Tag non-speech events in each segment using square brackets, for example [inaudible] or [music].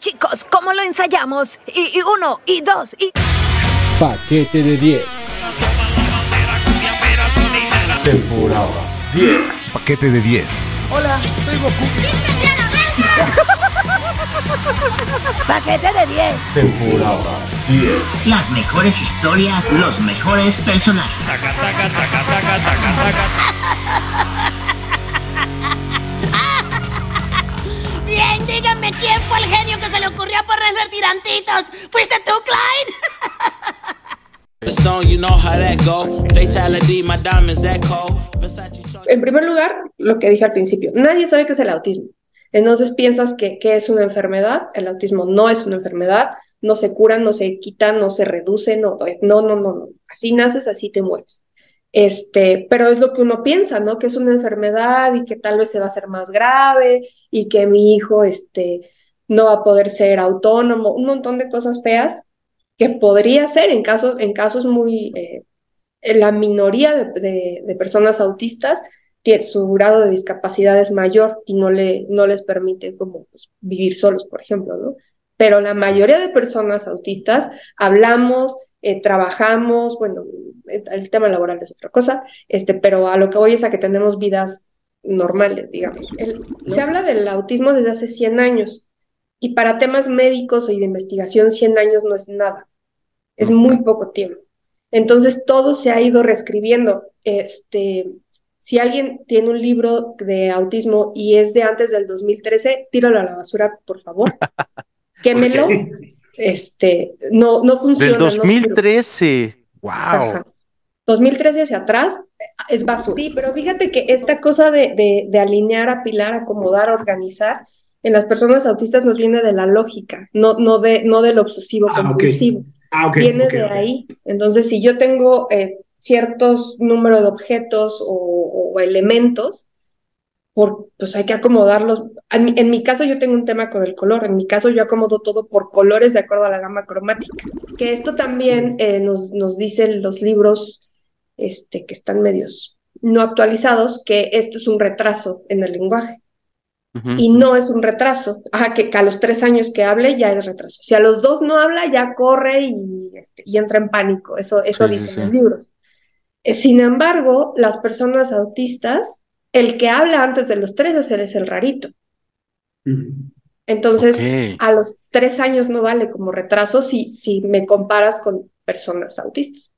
Chicos, ¿cómo lo ensayamos? Y, y uno, y dos, y... Paquete de 10. Temporada 10. Paquete de 10. Hola, soy Goku. Paquete de 10. Temporada 10. Las mejores historias, los mejores personajes. Bien, díganme quién fue el genio que se le ocurrió ponerle tirantitos. ¿Fuiste tú, Clyde? [laughs] En primer lugar, lo que dije al principio, nadie sabe qué es el autismo. Entonces piensas que, que, es una enfermedad, el autismo no es una enfermedad, no se cura, no se quita, no se reduce, no, no, no, no, no. Así naces, así te mueres. Este, pero es lo que uno piensa, ¿no? Que es una enfermedad y que tal vez se va a hacer más grave y que mi hijo, este, no va a poder ser autónomo, un montón de cosas feas que podría ser en casos, en casos muy, eh, la minoría de, de, de personas autistas, su grado de discapacidad es mayor y no, le, no les permite como pues, vivir solos, por ejemplo, ¿no? Pero la mayoría de personas autistas hablamos, eh, trabajamos, bueno, el tema laboral es otra cosa, este, pero a lo que voy es a que tenemos vidas normales, digamos. El, ¿No? Se habla del autismo desde hace 100 años y para temas médicos y de investigación 100 años no es nada, es muy poco tiempo. Entonces todo se ha ido reescribiendo. Este, si alguien tiene un libro de autismo y es de antes del 2013, tíralo a la basura, por favor. [laughs] Quémelo. Okay. Este, no, no funciona. Del 2013. No wow. Ajá. 2013 hacia atrás es basura. Sí, pero fíjate que esta cosa de, de, de, alinear, apilar, acomodar, organizar, en las personas autistas nos viene de la lógica, no, no, de, no del obsesivo ah, compulsivo. Okay. Ah, okay, viene okay, de ahí. Entonces, si yo tengo eh, ciertos números de objetos o, o, elementos, por, pues hay que acomodarlos. En mi, en mi, caso yo tengo un tema con el color, en mi caso yo acomodo todo por colores de acuerdo a la gama cromática, que esto también eh, nos, nos dicen los libros este, que están medios no actualizados, que esto es un retraso en el lenguaje. Uh -huh. Y no es un retraso. Ajá, que, que, a los tres años que hable ya es retraso. Si a los dos no habla, ya corre y, este, y entra en pánico. Eso, eso sí, dicen sí. los libros. Sin embargo, las personas autistas, el que habla antes de los tres es el rarito. Entonces, okay. a los tres años no vale como retraso si, si me comparas con personas autistas.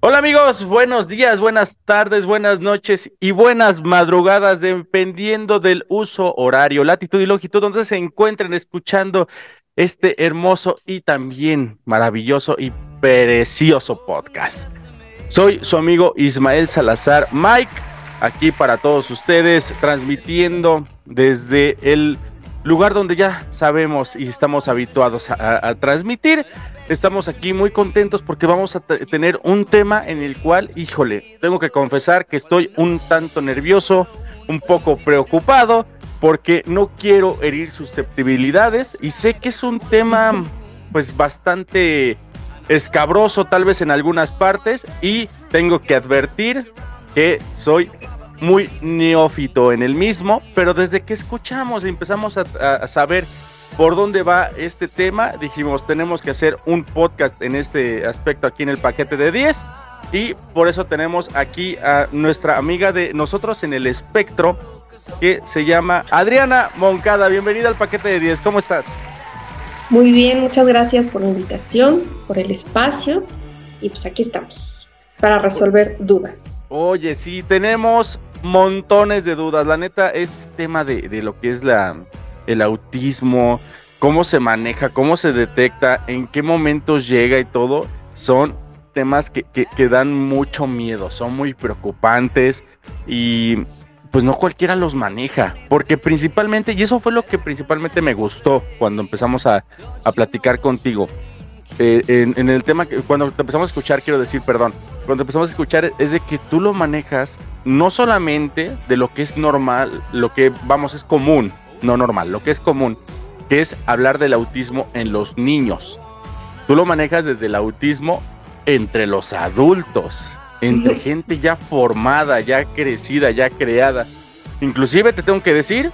Hola amigos, buenos días, buenas tardes, buenas noches y buenas madrugadas, dependiendo del uso horario, latitud y longitud donde se encuentren escuchando este hermoso y también maravilloso y precioso podcast. Soy su amigo Ismael Salazar Mike, aquí para todos ustedes, transmitiendo desde el lugar donde ya sabemos y estamos habituados a, transmitir. Estamos aquí muy contentos porque vamos a tener un tema en el cual, híjole, tengo que confesar que estoy un tanto nervioso, un poco preocupado, porque no quiero herir susceptibilidades y sé que es un tema pues bastante escabroso tal vez en algunas partes y tengo que advertir que soy muy neófito en el mismo, pero desde que escuchamos y empezamos a, a saber por dónde va este tema, dijimos, tenemos que hacer un podcast en este aspecto aquí en el paquete de 10 y por eso tenemos aquí a nuestra amiga de nosotros en el espectro que se llama Adriana Moncada. Bienvenida al paquete de 10, ¿cómo estás? Muy bien, muchas gracias por la invitación, por el espacio y pues aquí estamos para resolver dudas. Oye, sí, tenemos montones de dudas. La neta, este tema de, de lo que es la el autismo, cómo se maneja, cómo se detecta, en qué momentos llega y todo, son temas que, que, que, dan mucho miedo, son muy preocupantes y pues no cualquiera los maneja, porque principalmente, y eso fue lo que principalmente me gustó cuando empezamos a, a platicar contigo, eh, en, el tema, que, cuando te empezamos a escuchar, quiero decir, perdón, cuando empezamos a escuchar es de que tú lo manejas no solamente de lo que es normal, lo que, vamos, es común, no normal, lo que es común, que es hablar del autismo en los niños. Tú lo manejas desde el autismo entre los adultos. Entre gente ya formada, ya crecida, ya creada. Inclusive te tengo que decir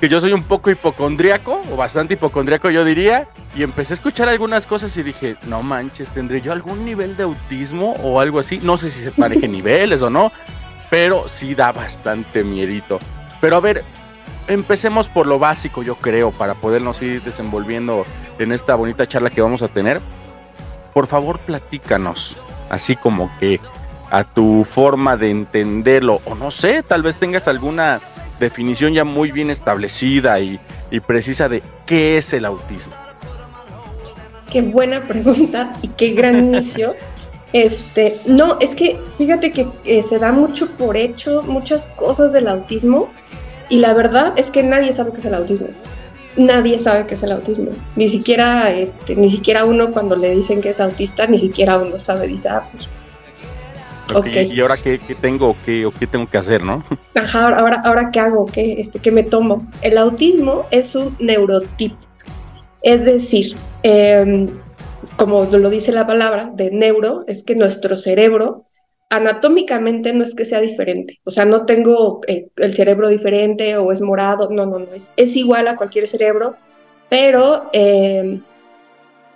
que yo soy un poco hipocondriaco, o bastante hipocondriaco yo diría, y empecé a escuchar algunas cosas y dije, no manches, ¿tendré yo algún nivel de autismo o algo así? No sé si se pareje [laughs] niveles o no, pero sí da bastante miedito. Pero a ver, empecemos por lo básico, yo creo, para podernos ir desenvolviendo en esta bonita charla que vamos a tener. Por favor, platícanos, así como que a tu forma de entenderlo, o no sé, tal vez tengas alguna definición ya muy bien establecida y, y precisa de qué es el autismo. Qué buena pregunta y qué gran [laughs] inicio. Este, no, es que fíjate que eh, se da mucho por hecho muchas cosas del autismo y la verdad es que nadie sabe qué es el autismo. Nadie sabe qué es el autismo. Ni siquiera, este, ni siquiera uno cuando le dicen que es autista, ni siquiera uno sabe, dice, ah, pues, Ok, Ok. ¿Y ahora qué, qué tengo qué, o qué tengo que hacer, no? [laughs] Ajá, ahora, ahora, ahora qué hago, ¿Qué, este, qué me tomo. El autismo es un neurotipo, es decir, em, como lo dice la palabra de neuro, es que nuestro cerebro anatómicamente no es que sea diferente, o sea, no tengo eh, el cerebro diferente o es morado, no, no, no, es, es igual a cualquier cerebro, pero em,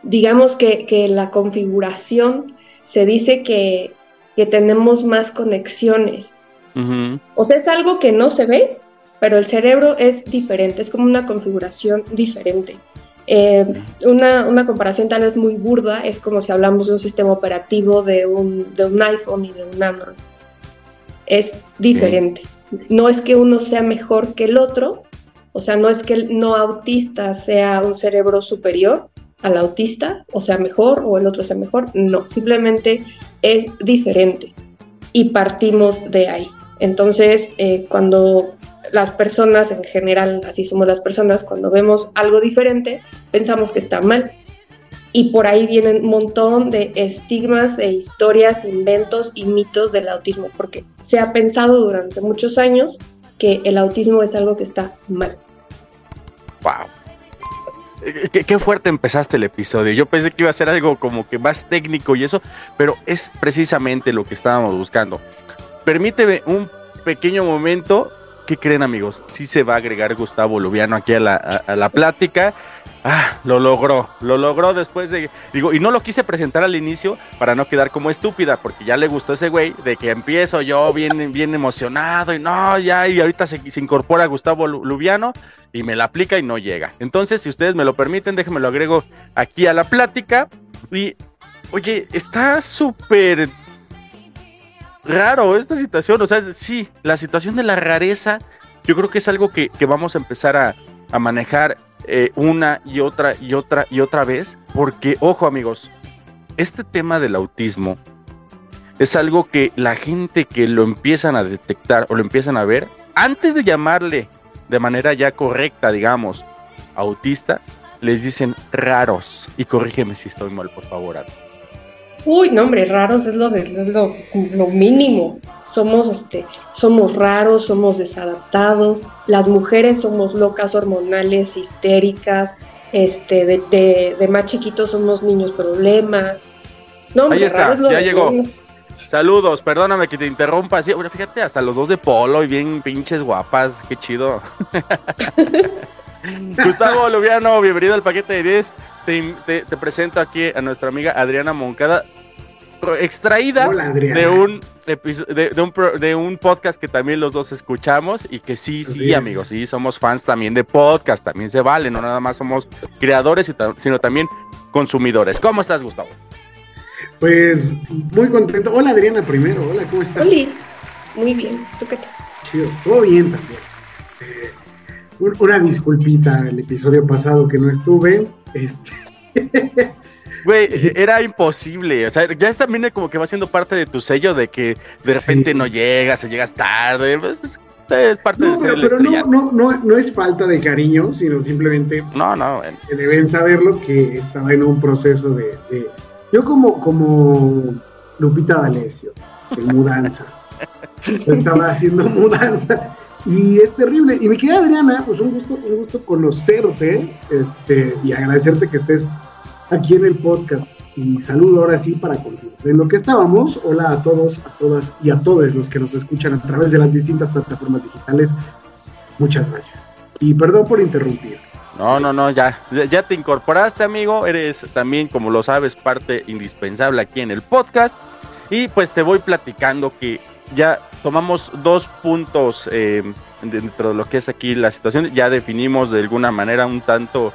digamos que, que la configuración se dice que, que tenemos más conexiones. Ujú. O sea, es algo que no se ve, pero el cerebro es diferente, es como una configuración diferente. Eh, una, una comparación tal vez muy burda es como si hablamos de un sistema operativo de un, de un iPhone y de un Android. Es diferente. No es que uno sea mejor que el otro, o sea, no es que el no autista sea un cerebro superior al autista, o sea, mejor, o el otro sea mejor. No, simplemente es diferente. Y partimos de ahí. Entonces, eh, cuando las personas en general, así somos las personas, cuando vemos algo diferente, pensamos que está mal. Y por ahí vienen un montón de estigmas e historias, inventos y mitos del autismo, porque se ha pensado durante muchos años que el autismo es algo que está mal. Wow. Qué, fuerte empezaste el episodio. Yo pensé que iba a ser algo como que más técnico y eso, pero es precisamente lo que estábamos buscando. Permíteme un pequeño momento. ¿Qué creen, amigos? Sí se va a agregar Gustavo Lubiano aquí a la, a la plática. Ah, lo logró, lo logró después de. Digo, y no lo quise presentar al inicio para no quedar como estúpida, porque ya le gustó ese güey de que empiezo yo bien, bien emocionado y no, ya, y ahorita se, se incorpora Gustavo Lu- Lubiano y me la aplica y no llega. Entonces, si ustedes me lo permiten, déjenme lo agrego aquí a la plática. Y, oye, está súper raro esta situación. O sea, sí, la situación de la rareza, yo creo que es algo que, que vamos a empezar a, a manejar eh, una y otra y otra y otra vez. Porque, ojo, amigos, este tema del autismo es algo que la gente que lo empiezan a detectar o lo empiezan a ver, antes de llamarle de manera ya correcta, digamos, autista, les dicen raros. Y corrígeme si estoy mal, por favor. Uy, no, hombre, raros es lo, de, es lo, lo mínimo. Somos, este, somos raros, somos desadaptados. Las mujeres somos locas, hormonales, histéricas. Este, de, de, de más chiquitos somos niños problema. No, hombre, Ahí está, raro es lo ya de llegó. menos. Saludos, perdóname que te interrumpa. Sí, bueno, fíjate, hasta los dos de polo y bien pinches guapas, qué chido. [laughs] Gustavo Lubiano, bienvenido al paquete de 10. Te, te- te presento aquí a nuestra amiga Adriana Moncada, extraída Hola, de un, de, de un pro- de un podcast que también los dos escuchamos y que sí, Así sí, es. amigos, sí, somos fans también de podcast, también se vale, no nada más somos creadores, sino también consumidores. ¿Cómo estás, Gustavo? Pues muy contento. Hola Adriana primero, hola, ¿cómo estás? Muy bien. ¿Tú qué tal? Chido, todo bien también. Este, un- una disculpita el episodio pasado que no estuve. Este, [laughs] Güey, era imposible. O sea, ya es también como que va siendo parte de tu sello de que de repente Sí. no llegas, o llegas tarde. pues, pues, es parte no, de ser pero, el pero no, no, no, no es falta de cariño, sino simplemente No, no, bueno. que deben saberlo que estaba en un proceso de, de- yo como como Lupita D'Alessio, de mudanza. [laughs] Estaba haciendo mudanza y es terrible. Y mi querida Adriana, pues un gusto, un gusto conocerte, este, y agradecerte que estés aquí en el podcast. y saludo ahora sí para continuar. En lo que estábamos, hola a todos, a todas y a todos los que nos escuchan a través de las distintas plataformas digitales. Muchas gracias. Y perdón por interrumpir. No, no, no, ya, ya te incorporaste, amigo. Eres también, como lo sabes, parte indispensable aquí en el podcast. Y pues te voy platicando que ya tomamos dos puntos eh, dentro de lo que es aquí la situación. Ya definimos de alguna manera un tanto,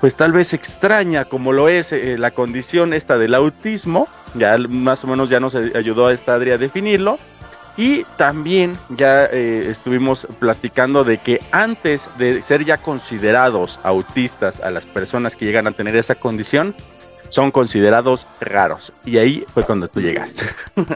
pues tal vez extraña, como lo es eh, la condición esta del autismo. Ya más o menos ya nos ayudó a esta Adri a definirlo. Y también ya eh, estuvimos platicando de que antes de ser ya considerados autistas a las personas que llegan a tener esa condición, son considerados raros. Y ahí fue cuando tú llegaste. [laughs]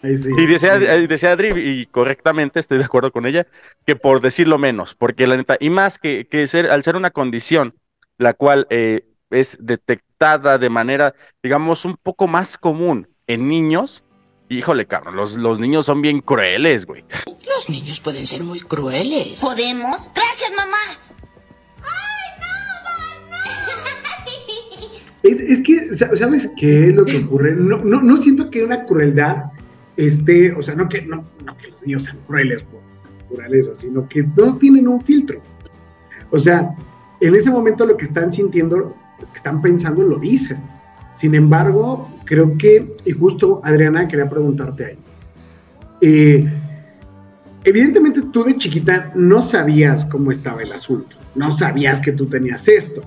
Sí. Y decía, eh, decía Adri, y correctamente estoy de acuerdo con ella, que por decirlo menos, porque la neta, y más que, que ser, al ser una condición la cual eh, es detectada de manera, digamos, un poco más común en niños, híjole, cabrón, los, los niños son bien crueles, güey. Los niños pueden ser muy crueles. ¿Podemos? Gracias, mamá. Es, es que, sa- ¿sabes qué es lo que ocurre? No, no, no siento que una crueldad esté, o sea, no que, no, no que los niños sean crueles por naturaleza, sino que no tienen un filtro. O sea, en ese momento lo que están sintiendo, lo que están pensando, lo dicen. Sin embargo, creo que, y justo Adriana, quería preguntarte ahí. Eh, evidentemente tú de chiquita no sabías cómo estaba el asunto, no sabías que tú tenías esto.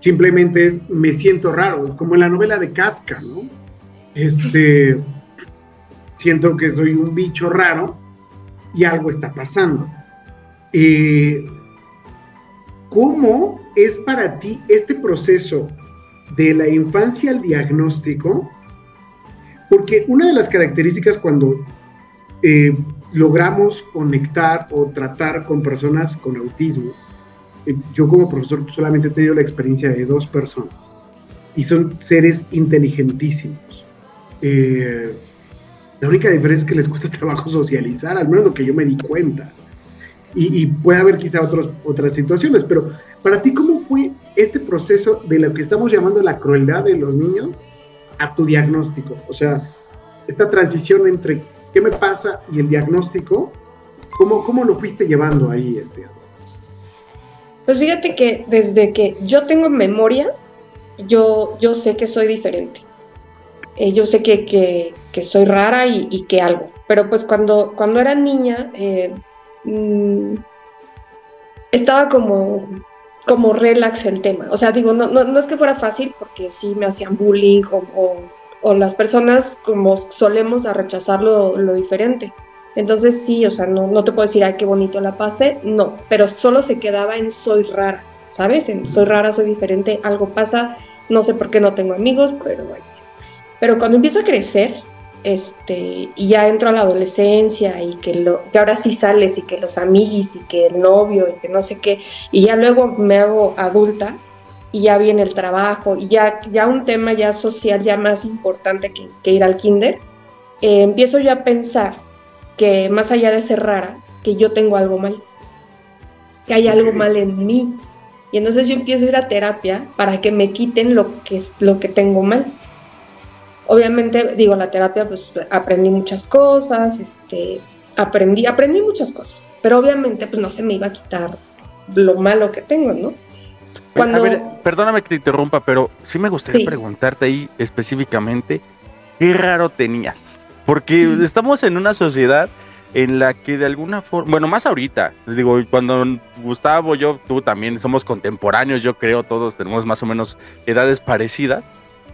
Simplemente es, me siento raro, como en la novela de Kafka, ¿no? Este, siento que soy un bicho raro y algo está pasando. Eh, ¿Cómo es para ti este proceso de la infancia al diagnóstico? Porque una de las características cuando eh, logramos conectar o tratar con personas con autismo, eh, yo como profesor solamente he tenido la experiencia de dos personas y son seres inteligentísimos. Eh, la única diferencia es que les cuesta [laughs] trabajo socializar, al menos lo que yo me di cuenta. Y, y puede haber quizá otros, otras situaciones, pero para ti, ¿cómo fue este proceso de lo que estamos llamando la crueldad de los niños a tu diagnóstico? O sea, esta transición entre qué me pasa y el diagnóstico, ¿cómo, cómo lo fuiste llevando ahí, este? Pues fíjate que desde que yo tengo memoria, yo, yo sé que soy diferente. Eh, yo sé que, que, que soy rara y, y, que algo. Pero pues cuando, cuando era niña, eh, mmm, estaba como, como relax el tema. O sea, digo, no, no, no es que fuera fácil porque sí me hacían bullying o, o, o las personas como solemos a rechazar lo, lo diferente. Entonces sí, o sea, no, no te puedo decir, ay, qué bonito la pasé, no, pero solo se quedaba en soy rara, ¿sabes? En soy rara, soy diferente, algo pasa, no sé por qué no tengo amigos, pero bueno. Pero cuando empiezo a crecer, este, y ya entro a la adolescencia y que, lo, que ahora sí sales y que los amiguis y que el novio y que no sé qué, y ya luego me hago adulta y ya viene el trabajo y ya, ya un tema ya social ya más importante que, que ir al kinder, eh, empiezo yo a pensar que más allá de ser rara, que yo tengo algo mal, que hay algo mal en mí. Y entonces yo empiezo a ir a terapia para que me quiten lo que, lo que tengo mal. Obviamente, digo, la terapia, pues aprendí muchas cosas, este, aprendí, aprendí muchas cosas, pero obviamente, pues no se me iba a quitar lo malo que tengo, ¿no? Cuando... A ver, perdóname que te interrumpa, pero sí me gustaría sí. preguntarte ahí específicamente, ¿qué raro tenías? Porque estamos en una sociedad en la que de alguna forma, bueno, más ahorita, digo, cuando Gustavo, yo, tú también somos contemporáneos, yo creo, todos tenemos más o menos edades parecidas.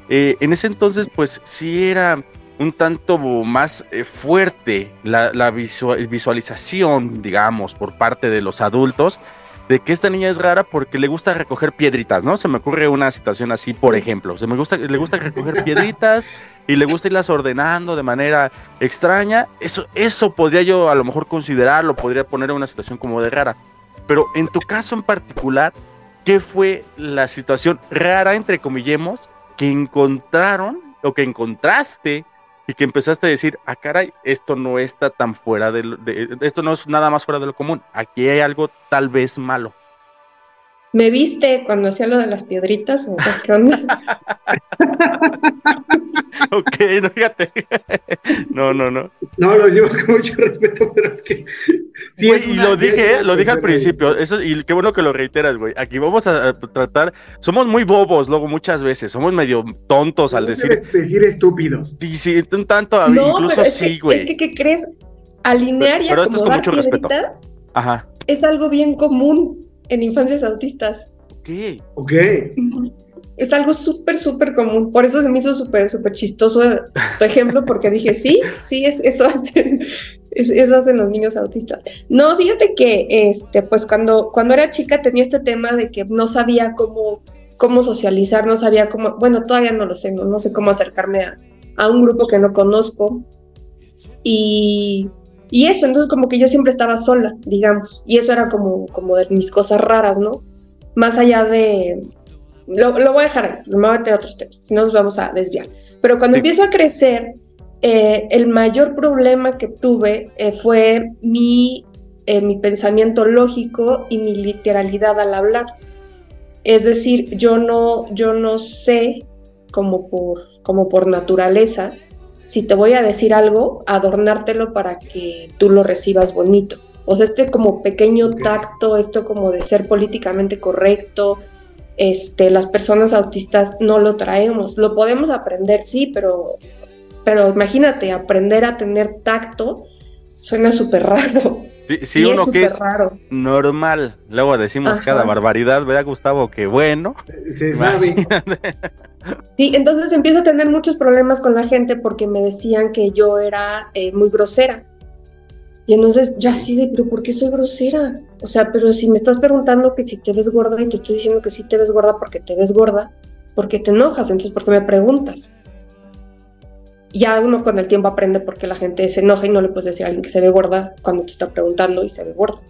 Eh, en ese entonces, pues sí era un tanto más eh, fuerte la, la visual, visualización, digamos, por parte de los adultos, de que esta niña es rara porque le gusta recoger piedritas, ¿no? Se me ocurre una situación así, por ejemplo. Se me gusta, le gusta recoger piedritas y le gusta irlas ordenando de manera extraña. Eso, eso podría yo a lo mejor considerarlo, podría poner en una situación como de rara. Pero en tu caso en particular, ¿qué fue la situación rara, entre comillemos, que encontraron o que encontraste y que empezaste a decir, ah, caray, esto no está tan fuera de, de, esto no es nada más fuera de lo común, aquí hay algo tal vez malo. ¿Me viste cuando hacía lo de las piedritas o qué onda? [laughs] ok, no, fíjate. [laughs] no, no, no. No, lo llevas con mucho respeto, pero es que. Sí, Güey, es y lo dije, una lo dije al principio, eso, y qué bueno que lo reiteras, güey. Aquí vamos a, a tratar, somos muy bobos luego muchas veces, somos medio tontos al decir, decir estúpidos. sí, sí, un tanto, a- no, incluso pero es, sí, que, güey. es que, ¿qué crees? Alinear y Pero esto es con acomodar mucho respeto. piedritas Ajá. es algo bien común en infancias autistas. ¿Qué? Ok. Es algo súper, súper común. Por eso se me hizo súper, súper chistoso tu ejemplo, porque dije, sí, sí, es, eso, hacen, es- eso hacen los niños autistas. No, fíjate que, este, pues cuando, cuando era chica tenía este tema de que no sabía cómo, cómo socializar, no sabía cómo, bueno, todavía no lo sé, no, no sé cómo acercarme a, a un grupo que no conozco. Y, y eso, entonces como que yo siempre estaba sola, digamos, y eso era como, como de mis cosas raras, ¿no? Más allá de, lo, lo voy a dejar ahí, no me voy a meter a otros temas, si no nos vamos a desviar. Pero cuando Sí. empiezo a crecer, eh, el mayor problema que tuve eh, fue mi, eh, mi pensamiento lógico y mi literalidad al hablar. Es decir, yo no, yo no sé, como por, como por naturaleza, si te voy a decir algo, adornártelo para que tú lo recibas bonito. O sea, este como pequeño tacto, esto como de ser políticamente correcto, este, las personas autistas no lo traemos. Lo podemos aprender, sí, pero, pero imagínate, aprender a tener tacto suena súper raro. Sí, sí, uno que súper es raro. normal, luego decimos Ajá. cada barbaridad, ¿verdad, Gustavo? Que bueno. Imagínate. Sí, entonces empiezo a tener muchos problemas con la gente porque me decían que yo era eh, muy grosera. Y entonces yo así de, pero ¿por qué soy grosera? O sea, pero si me estás preguntando que si te ves gorda y te estoy diciendo que sí te ves gorda porque te ves gorda, ¿por qué te enojas? Entonces, ¿por qué me preguntas? Ya uno con el tiempo aprende por qué la gente se enoja y no le puedes decir a alguien que se ve gorda cuando te está preguntando y se ve gorda.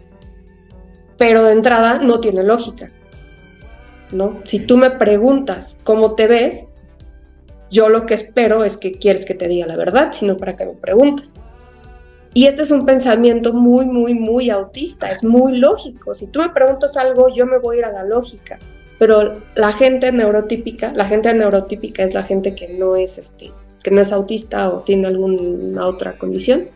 Pero de entrada no tiene lógica. ¿no? Si tú me preguntas cómo te ves, yo lo que espero es que quieres que te diga la verdad, sino para que me preguntes. Y este es un pensamiento muy, muy, muy autista, es muy lógico. Si tú me preguntas algo, yo me voy a ir a la lógica. Pero la gente neurotípica, la gente neurotípica es la gente que no es este, que no es autista o tiene alguna otra condición.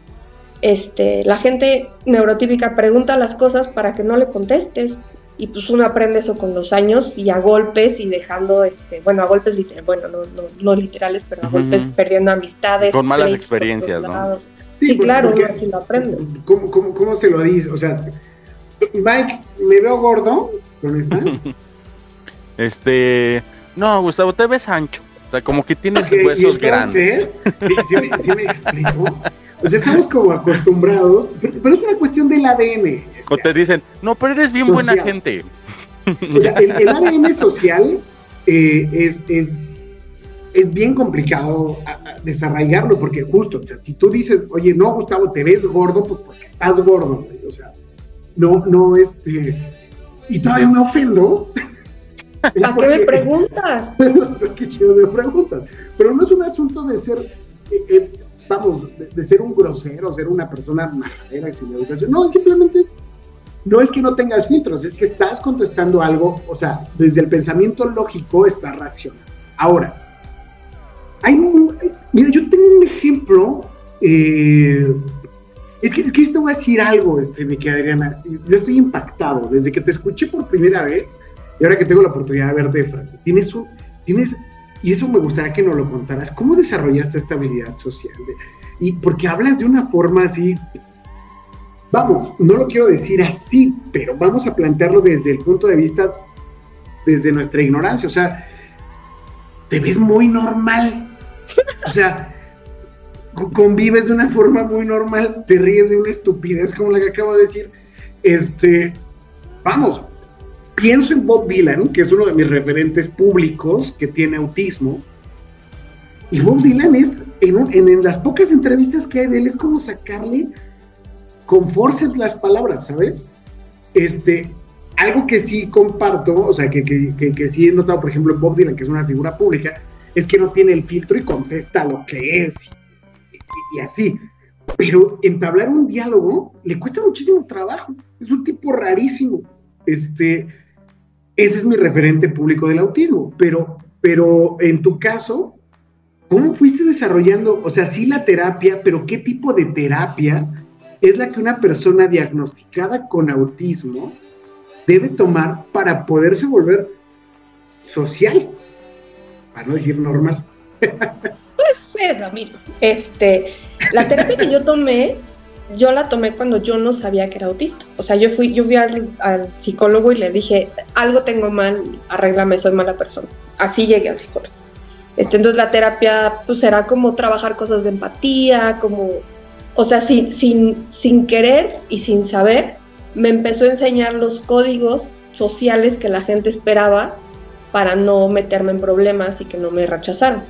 Este, la gente neurotípica pregunta las cosas para que no le contestes y pues uno aprende eso con los años y a golpes y dejando, este, bueno, a golpes literales, bueno, no, no, no literales, pero a golpes perdiendo amistades. Con malas experiencias, todos ¿no? lados. Sí, claro, porque- uno así lo aprende. ¿Cómo, cómo, cómo se lo dice? O sea, Mike, ¿me veo gordo con esta? [laughs] Este, no, Gustavo, te ves ancho. Sea, como que tienes Ok, y huesos grandes. entonces, ¿sí, sí me- sí me explico? O sea, estamos como acostumbrados, pero, pero es una cuestión del ADN. O te dicen, no, pero eres bien buena gente. O sea, el, el ADN social eh, es, es, es bien complicado a- a desarraigarlo, porque justo, o sea, si tú dices, oye, no, Gustavo, te ves gordo, pues porque estás gordo, o sea, no, no, este, y todavía me ofendo. ¿Para qué me preguntas? [laughs] Qué chido me preguntas. Pero no es un asunto de ser, eh, eh, vamos, de, ser un grosero, ser una persona majadera sin educación. No, simplemente no es que no tengas filtros, es que estás contestando algo, o sea, desde el pensamiento lógico estás reaccionando. Ahora, hay un, mira, yo tengo un ejemplo, eh, es que, es que yo te voy a decir algo, este, mi querida Adriana, yo estoy impactado, desde que te escuché por primera vez, y ahora que tengo la oportunidad de verte frente, tienes un, tienes, y eso me gustaría que nos lo contaras, ¿cómo desarrollaste esta habilidad social? Y porque hablas de una forma así, vamos, no lo quiero decir así, pero vamos a plantearlo desde el punto de vista, desde nuestra ignorancia, o sea, te ves muy normal, o sea, co- convives de una forma muy normal, te ríes de una estupidez como la que acabo de decir, este, vamos, pienso en Bob Dylan, que es uno de mis referentes públicos que tiene autismo. Y Bob Dylan es, en, en- en las pocas entrevistas que hay de él, es como sacarle con fuerza las palabras, ¿sabes? Este, algo que sí comparto, o sea, que, que, que, que sí he notado, por ejemplo, en Bob Dylan, que es una figura pública, es que no tiene el filtro y contesta lo que es y, y- y así. Pero entablar un diálogo le cuesta muchísimo trabajo. Es un tipo rarísimo. Este, ese es mi referente público del autismo, pero, pero en tu caso, ¿cómo fuiste desarrollando, o sea, sí la terapia, pero qué tipo de terapia es la que una persona diagnosticada con autismo debe tomar para poderse volver social, para no decir normal? Pues es lo mismo. Este, la terapia que yo tomé, yo la tomé cuando yo no sabía que era autista. O sea, yo fui, yo fui al, al psicólogo y le dije, algo tengo mal, arréglame, soy mala persona. Así llegué al psicólogo. Este, entonces la terapia pues era como trabajar cosas de empatía, como, o sea, sin, sin, sin querer y sin saber, me empezó a enseñar los códigos sociales que la gente esperaba para no meterme en problemas y que no me rechazaran.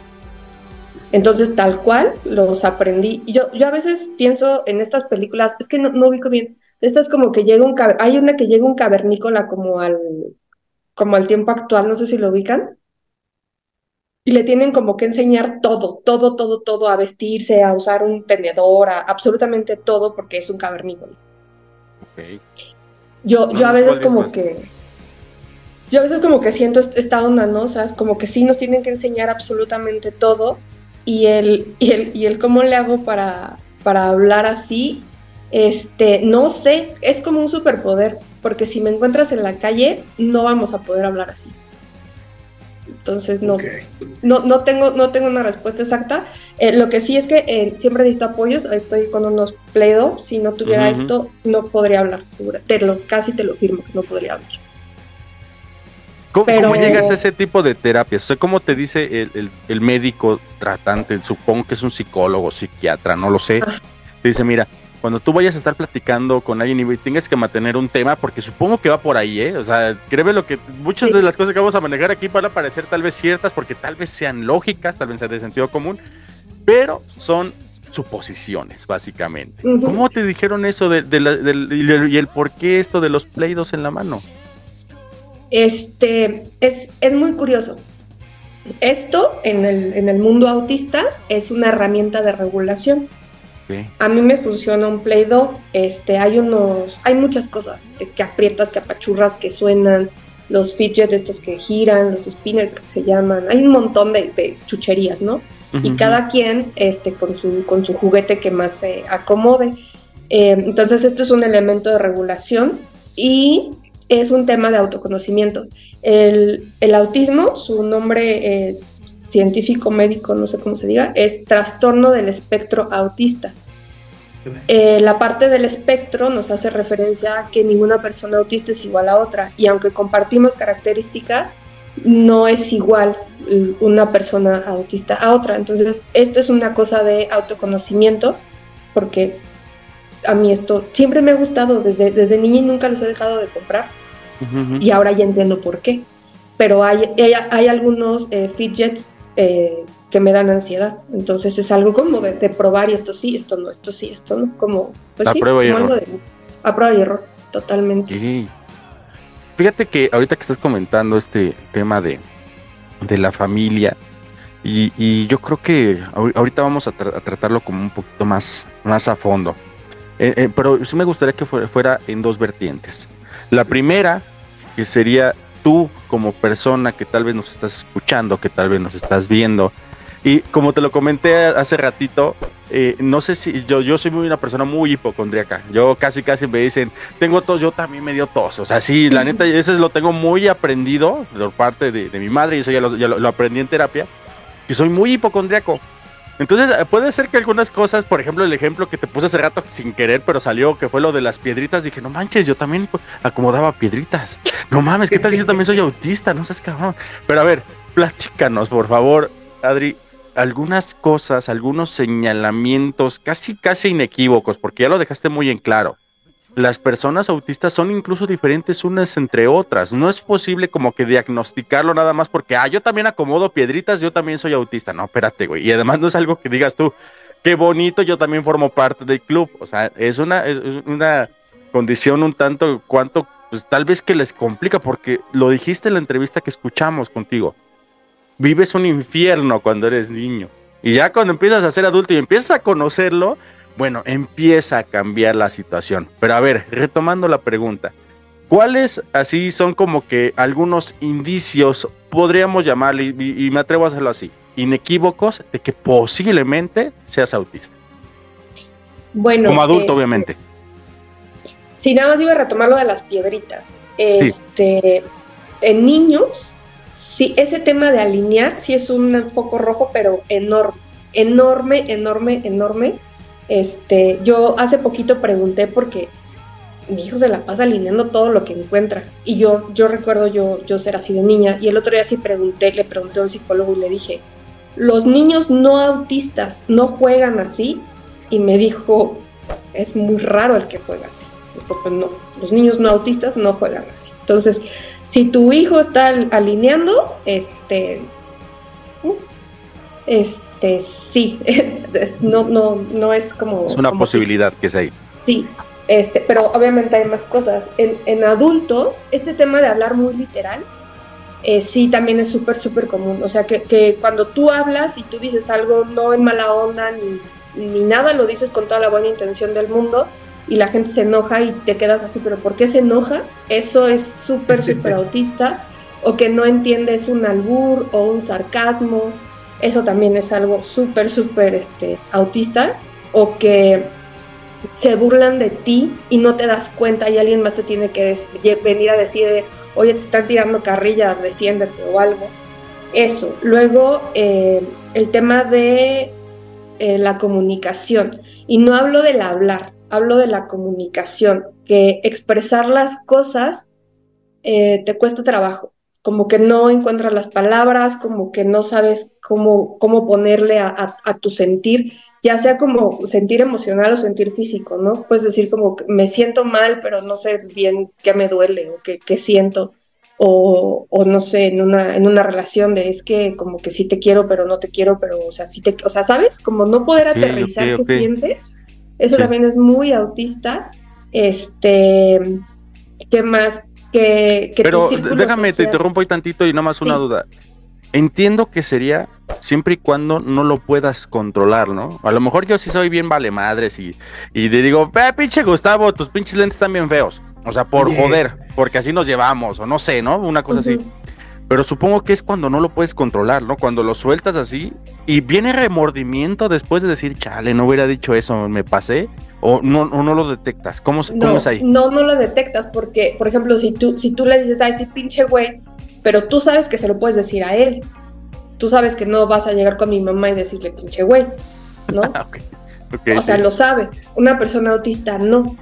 Entonces, tal cual, los aprendí. Y Yo, yo a veces pienso en estas películas, es que no, no ubico bien, estas como que llega un, hay una que llega un cavernícola como al, como al tiempo actual, no sé si lo ubican, y le tienen como que enseñar todo, todo, todo, todo, a vestirse, a usar un tenedor, a absolutamente todo, porque es un cavernícola. Ok. Yo, No, yo a veces ¿cuál es, como que, yo a veces como que siento est- esta onda, ¿no? O sea, es como que sí nos tienen que enseñar absolutamente todo y el, y el, y el cómo le hago para, para hablar así, este, no sé, es como un superpoder, porque si me encuentras en la calle, no vamos a poder hablar así. Entonces, no, no, no, tengo, no tengo una respuesta exacta. Eh, lo que sí es que eh, siempre necesito apoyos. Estoy con unos Play-Doh. Si no tuviera esto, no podría hablar, segura. Te lo, casi te lo firmo que no podría hablar. ¿Cómo, Pero- cómo llegas a ese tipo de terapias? O sea, ¿cómo te dice el, el- el médico tratante? Supongo que es un psicólogo, psiquiatra, no lo sé. Ah. Te dice, mira, cuando tú vayas a estar platicando con alguien y tengas que mantener un tema, porque supongo que va por ahí, ¿eh? O sea, créeme lo que muchas Sí. de las cosas que vamos a manejar aquí van a parecer tal vez ciertas, porque tal vez sean lógicas, tal vez sean de sentido común, pero son suposiciones, básicamente. ¿Cómo te dijeron eso de, de la- el- y el por qué esto de los pleidos en la mano? Este, es, es muy curioso. Esto en el, en el mundo autista es una herramienta de regulación. A mí me funciona un Play-Doh. Este, hay unos, hay muchas cosas este, que aprietas, que apachurras, que suenan, los fidget estos que giran, los spinners creo que se llaman. Hay un montón de, de chucherías, ¿no? y Ujú. cada quien este, con, su, con su juguete que más se acomode. Eh, entonces, esto es un elemento de regulación y es un tema de autoconocimiento. El, el autismo, su nombre eh, científico, médico, no sé cómo se diga, es trastorno del espectro autista. Eh, la parte del espectro nos hace referencia a que ninguna persona autista es igual a otra y aunque compartimos características, no es igual una persona autista a otra. Entonces, esto es una cosa de autoconocimiento, porque a mí esto siempre me ha gustado desde, desde niña y nunca los he dejado de comprar, Y ahora ya entiendo por qué. Pero hay, hay, hay algunos eh, fidgets eh, que me dan ansiedad, entonces es algo como de, de probar y esto sí, esto no, esto sí, esto no, como, pues A sí, prueba y como algo error. de a prueba y error, totalmente. Fíjate que ahorita que estás comentando este tema de, de la familia, y, y yo creo que ahor- ahorita vamos a, tra- a tratarlo como un poquito más, más a fondo. Eh, eh, pero sí me gustaría que fuera, fuera en dos vertientes. La primera, que sería tú como persona que tal vez nos estás escuchando, que tal vez nos estás viendo. Y como te lo comenté hace ratito, eh, no sé si yo, yo soy muy una persona muy hipocondríaca. Yo casi casi me dicen, tengo tos, yo también me dio tos. O sea, sí, la neta, eso es lo tengo muy aprendido por parte de, de mi madre y eso ya, lo, ya lo- lo aprendí en terapia, que soy muy hipocondríaco. Entonces, eh, puede ser que algunas cosas, por ejemplo, el ejemplo que te puse hace rato sin querer, pero salió, que fue lo de las piedritas, dije, no manches, yo también acomodaba piedritas. No mames, ¿qué tal si yo también soy autista? No seas cabrón. Pero a ver, platícanos, por favor, Adri, algunas cosas, algunos señalamientos casi, casi inequívocos, porque ya lo dejaste muy en claro. Las personas autistas son incluso diferentes unas entre otras. No es posible como que diagnosticarlo nada más porque, ah, yo también acomodo piedritas, yo también soy autista. No, espérate, güey. Y además no es algo que digas tú, qué bonito, yo también formo parte del club. O sea, es una, es una condición un tanto cuanto, pues tal vez que les complica, porque lo dijiste en la entrevista que escuchamos contigo. Vives un infierno cuando eres niño. Y ya cuando empiezas a ser adulto y empiezas a conocerlo, bueno, empieza a cambiar la situación. Pero a ver, retomando la pregunta, ¿Cuáles así son como que algunos indicios, podríamos llamarle, y, y me atrevo a hacerlo así, inequívocos de que posiblemente seas autista? Bueno, Como adulto, este, obviamente. Sí, nada más iba a retomar lo de las piedritas. Este, en niños, sí, ese tema de alinear sí es un foco rojo, pero enorme, enorme, enorme, enorme. Este, yo hace poquito pregunté porque mi hijo se la pasa alineando todo lo que encuentra. Y yo, yo recuerdo yo, yo ser así de niña. Y el otro día sí pregunté, le pregunté a un psicólogo y le dije, los niños no autistas no juegan así. Y me dijo, es muy raro el que juega así. Dijo, pues no, los niños no autistas no juegan así. Entonces, si tu hijo está al- alineando, este, este, sí, es- [laughs] no, no, no es como... Es una como- posibilidad que es ahí. Sí, este, pero obviamente hay más cosas. En, en adultos, este tema de hablar muy literal, eh, sí también es súper, súper común. O sea, que, que cuando tú hablas y tú dices algo no en mala onda ni, ni nada, lo dices con toda la buena intención del mundo y la gente se enoja y te quedas así, pero ¿por qué se enoja? Eso es súper, [laughs] súper autista. O que no entiendes un albur o un sarcasmo. Eso también es algo súper, súper este, autista. O que se burlan de ti y no te das cuenta y alguien más te tiene que venir a decir, de, oye, te están tirando carrilla, defiéndete o algo. Eso. Luego, eh, el tema de eh, la comunicación. Y no hablo del hablar, hablo de la comunicación, que expresar las cosas eh, te cuesta trabajo. Como que no encuentras las palabras, como que no sabes cómo, cómo ponerle a, a- a tu sentir ya sea como sentir emocional o sentir físico, ¿no? Puedes decir como que me siento mal, pero no sé bien qué me duele o qué, qué siento. O, o no sé, en una, en una relación de es que como que sí te quiero, pero no te quiero, pero o sea, sí te, o sea, ¿sabes? Como no poder aterrizar ok, qué sientes. Eso Sí. también es muy autista. Este, ¿qué más? Que, que Pero déjame, te interrumpo ahí tantito y nada más una Sí. duda. Entiendo que sería siempre y cuando no lo puedas controlar, ¿no? A lo mejor yo sí soy bien vale madres y, y te digo, "Eh, pinche Gustavo, tus pinches lentes están bien feos. O sea, por joder, porque así nos llevamos, o no sé, ¿no? Una cosa así. Pero supongo que es cuando no lo puedes controlar, ¿no? Cuando lo sueltas así y viene remordimiento después de decir, chale, no hubiera dicho eso, me pasé, o no, o no lo detectas. ¿Cómo, cómo No, es ahí? no, no lo detectas porque, por ejemplo, si tú, si tú le dices, ay, sí, pinche güey, pero tú sabes que se lo puedes decir a él. Tú sabes que no vas a llegar con mi mamá y decirle pinche güey, ¿no? [laughs] O sea, sí. lo sabes. Una persona autista no.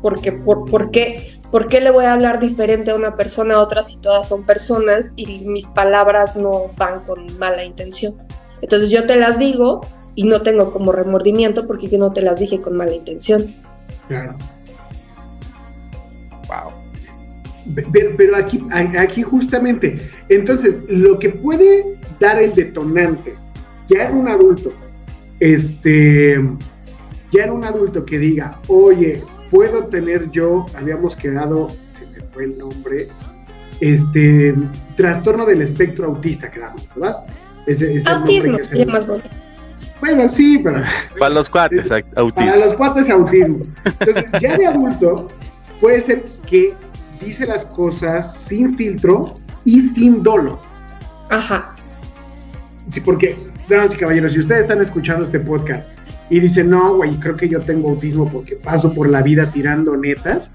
Porque, por, por, qué, ¿Por qué le voy a hablar diferente a una persona a otra si todas son personas y mis palabras no van con mala intención? Entonces yo te las digo y no tengo como remordimiento porque yo no te las dije con mala intención. Claro. Wow. Pero, pero aquí, aquí justamente, entonces, lo que puede dar el detonante, ya en un adulto, este, ya en un adulto que diga, oye, puedo tener yo, habíamos quedado, se me fue el nombre, este, trastorno del espectro autista, quedamos, ¿verdad? Ese, ese es el nombre Autismo, que se más bonito. Bueno, sí, pero Para los cuates, a- para autismo. los cuates autismo. Entonces, ya de adulto, puede ser que dice las cosas sin filtro y sin dolo. Ajá. Sí, porque, damas y caballeros, si ustedes están escuchando este podcast y dicen, no, güey, creo que yo tengo autismo porque paso por la vida tirando netas,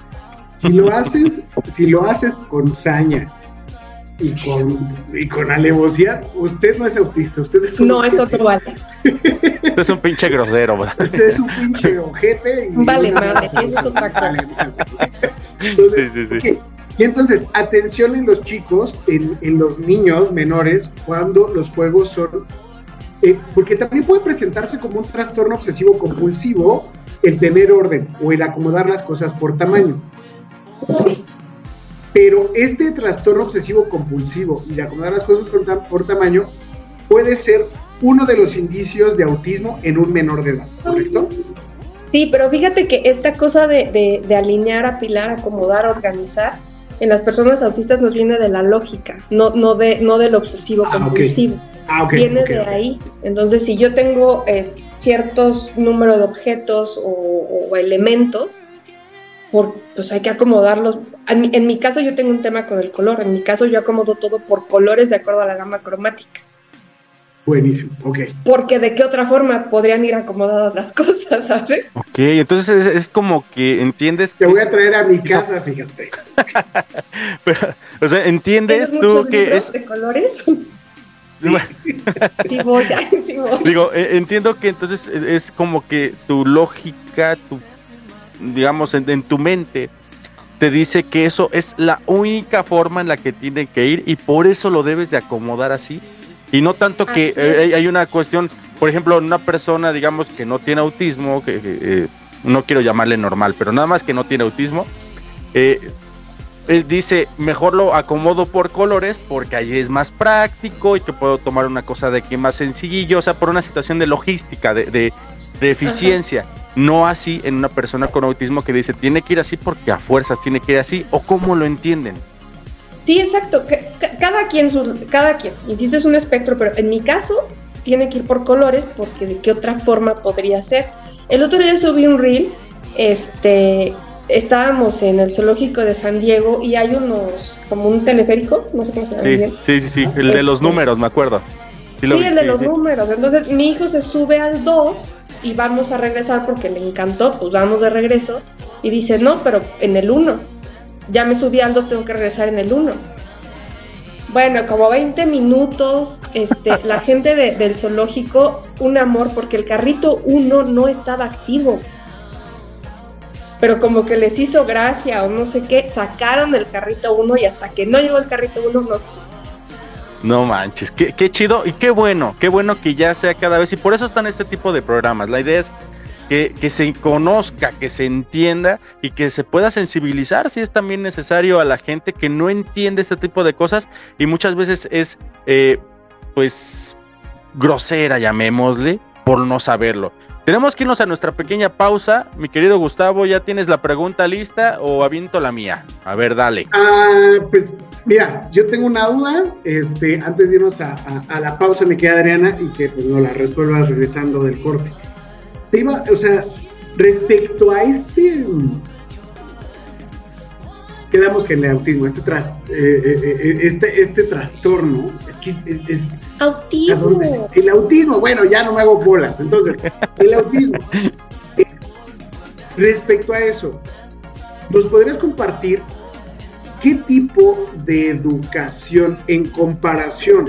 si lo haces, [laughs] si lo haces con saña y con, y con alevosía, usted no es autista, usted es un No, eso no vale. Este es un pinche grosero, ¿verdad? Usted es un pinche [laughs] ojete. Y Vale madre, eso es otra cosa. Vale. Entonces, Sí, sí, sí. ok. Y entonces, atención en los chicos, en, en los niños menores, cuando los juegos son... eh, porque también puede presentarse como un trastorno obsesivo compulsivo el tener orden o el acomodar las cosas por tamaño. Sí. Pero este trastorno obsesivo compulsivo y de acomodar las cosas por, ta- por tamaño puede ser uno de los indicios de autismo en un menor de edad, ¿correcto? Sí, pero fíjate que esta cosa de, de- de alinear, apilar, acomodar, organizar, en las personas autistas nos viene de la lógica, no, no, de, no del obsesivo Ah, ok. Ah, ok. viene de ahí. Entonces, si yo tengo eh, ciertos números de objetos o, o elementos, por, pues hay que acomodarlos. En mi, en mi caso yo tengo un tema con el color, en mi caso yo acomodo todo por colores de acuerdo a la gama cromática. Buenísimo, ok. Porque de qué otra forma podrían ir acomodadas las [laughs] cosas, ¿sabes? Ok, entonces es, es como que entiendes Te que voy a traer a mi casa, fíjate. [laughs] pero, o sea, entiendes ¿Tienes tú que es de colores? [laughs] bueno, Sí voy, [laughs] sí voy. digo, eh, entiendo que entonces es, es como que tu lógica, tu digamos en, en tu mente te dice que eso es la única forma en la que tiene que ir y por eso lo debes de acomodar así. Y no tanto que eh, hay- hay una cuestión, por ejemplo, una persona digamos que no tiene autismo, que, que, eh, no quiero llamarle normal, pero nada más que no tiene autismo, eh, él dice, mejor lo acomodo por colores porque ahí es más práctico y que puedo tomar una cosa de que más sencillo, o sea, por una situación de logística, de, de- eficiencia. No así en una persona con autismo que dice, tiene que ir así porque a fuerzas tiene que ir así, o cómo lo entienden. Sí, exacto. ca- ca- Cada quien, su, cada quien, insisto, es un espectro, pero en mi caso tiene que ir por colores porque de qué otra forma podría ser. El otro día subí un reel, este, estábamos en el zoológico de San Diego y hay unos, como un teleférico, no sé cómo se llama bien. Sí, sí, sí, sí, el de los Este- números, me acuerdo. Sí, vi, el de sí, los sí. números. Entonces mi hijo se sube al 2 y vamos a regresar porque le encantó, pues vamos de regreso. Y dice, no, pero en el 1. Ya me subí al 2, tengo que regresar en el 1. Bueno, como 20 minutos, este, la [laughs] gente de- del zoológico, un amor, porque el carrito 1 no estaba activo. Pero como que les hizo gracia o no sé qué, sacaron el carrito 1 y hasta que no llegó el carrito 1 no. No manches, qué, qué chido y qué bueno, qué bueno que ya sea cada vez. Y por eso están este tipo de programas. La idea es que, que se conozca, que se entienda y que se pueda sensibilizar si es también necesario a la gente que no entiende este tipo de cosas y muchas veces es, eh, pues, grosera, llamémosle, por no saberlo. Tenemos que irnos a nuestra pequeña pausa. Mi querido Gustavo, ¿ya tienes la pregunta lista o aviento la mía? A ver, dale. Ah, pues mira, yo tengo una duda. Este, antes de irnos a, a- la pausa, me queda Adriana y que pues no la resuelvas regresando del corte. Te iba, o sea, respecto a este. Quedamos que el autismo, este, tras- eh, eh, eh, este, este trastorno, es que es, es- ¿a dónde es? Autismo. El autismo, bueno, ya no me hago bolas. Entonces, el autismo. Respecto a eso, ¿nos podrías compartir qué tipo de educación en comparación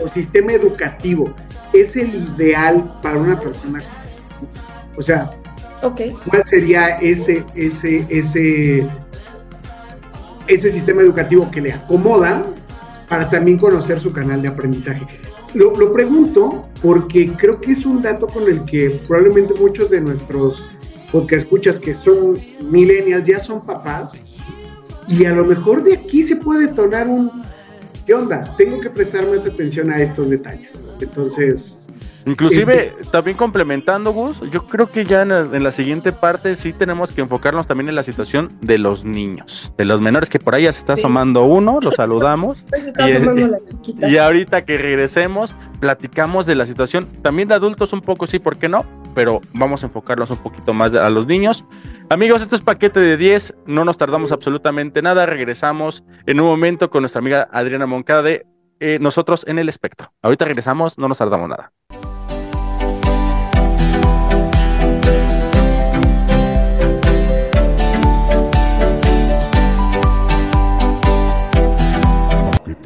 o sistema educativo es el ideal para una persona? O sea. ¿cuál sería ese, ese, ese, ese sistema educativo que le acomoda para también conocer su canal de aprendizaje? Lo, lo pregunto porque creo que es un dato con el que probablemente muchos de nuestros porque escuchas que son millennials, ya son papás, y a lo mejor de aquí se puede detonar un, ¿qué onda? Tengo que prestar más atención a estos detalles. Entonces, Inclusive, también complementando, Gus, yo creo que ya en la, en la siguiente parte sí tenemos que enfocarnos también en la situación de los niños, de los menores, que por ahí ya se está Sí. asomando uno, lo saludamos. [laughs] Pues está Y- asomando [laughs] la chiquita. Y ahorita que regresemos, platicamos de la situación, también de adultos un poco, sí, ¿por qué no? Pero vamos a enfocarnos un poquito más a los niños. Amigos, esto es paquete de 10, no nos tardamos absolutamente nada, regresamos en un momento con nuestra amiga Adriana Moncada de eh, Nosotros en el Espectro. Ahorita regresamos, no nos tardamos nada.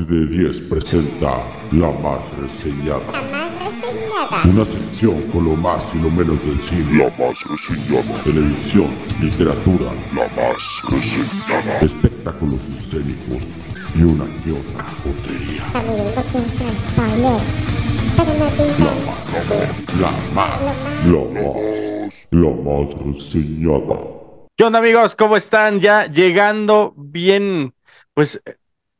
De 10 presenta La Más Reseñada. Una sección con lo más y lo menos del cine. La Más Reseñada. Televisión, literatura. La Más Reseñada. Espectáculos escénicos y una que otra jotería. La más, la más, la más reseñada. ¿Qué onda amigos? ¿Cómo están? Ya llegando bien, pues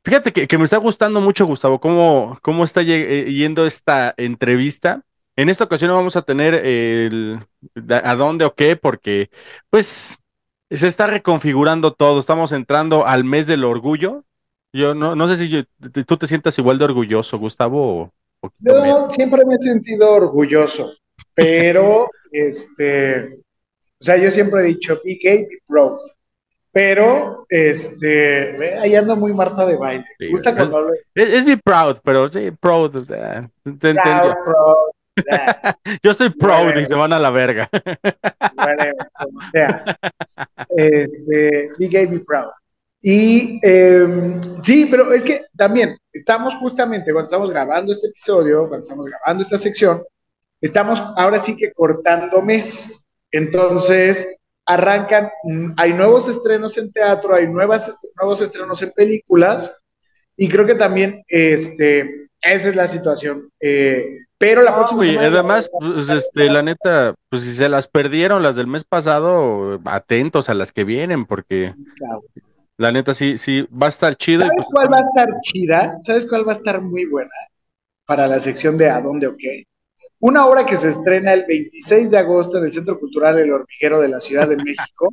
fíjate que, que me está gustando mucho Gustavo, cómo, cómo está eh, yendo esta entrevista. En esta ocasión no vamos a tener el a dónde o qué, porque pues se está reconfigurando todo. Estamos entrando al mes del orgullo. Yo no, no sé si yo- tú te sientas igual de orgulloso, Gustavo, o. Yo siempre me he sentido orgulloso, pero [laughs] este, o sea, yo siempre he dicho, be gay, be proud. Pero, este, ahí ando muy Marta de baile. Me gusta es- cuando hablo Es, es mi proud, pero sí, proud. o sea, te entiendo. proud, [laughs] proud, Yo estoy proud y se van a la verga. whatever, como sea. [laughs] Este, be gay, be proud. Y eh, sí, pero es que también estamos justamente cuando estamos grabando este episodio, cuando estamos grabando esta sección, estamos ahora sí que cortando mes. Entonces, arrancan, mm, hay nuevos estrenos en teatro, hay nuevas, nuevos estrenos en películas, y creo que también este, esa es la situación. Eh, pero la próxima Oye, semana- además, pues, este, la neta, pues si se las perdieron las del mes pasado, atentos a las que vienen, porque Claro. la neta sí, sí, va a estar chido. y ¿Sabes pues, cuál va a estar chida? ¿Sabes cuál va a estar muy buena? Para la sección de ¿A dónde o qué? Una obra que se estrena el 26 de agosto en el Centro Cultural El Hormiguero de la Ciudad de México.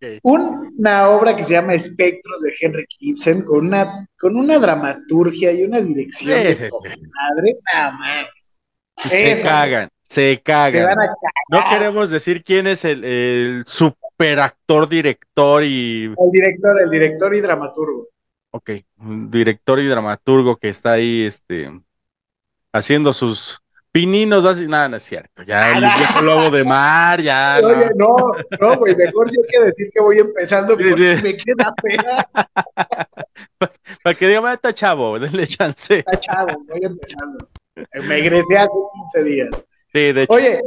[laughs] Una obra que se llama Espectros de Henry Ibsen con una, con una dramaturgia y una dirección Sí, de sí, sí. madre, nada más. se cagan, se Se cagan. van a No queremos decir quién es el, el super actor, director y, El director, el director y dramaturgo. ok, un director y dramaturgo que está ahí, este, haciendo sus pininos, así, nada, no es cierto, ya el viejo lobo de mar, ya, [laughs] no. Oye, no, no, güey, mejor sí hay que decir que voy empezando porque sí. me queda pena. [laughs] para que diga, "Ah, está chavo, [laughs] denle chance. Está chavo, voy empezando. Me egresé hace 15 días. Sí, de hecho, Oye,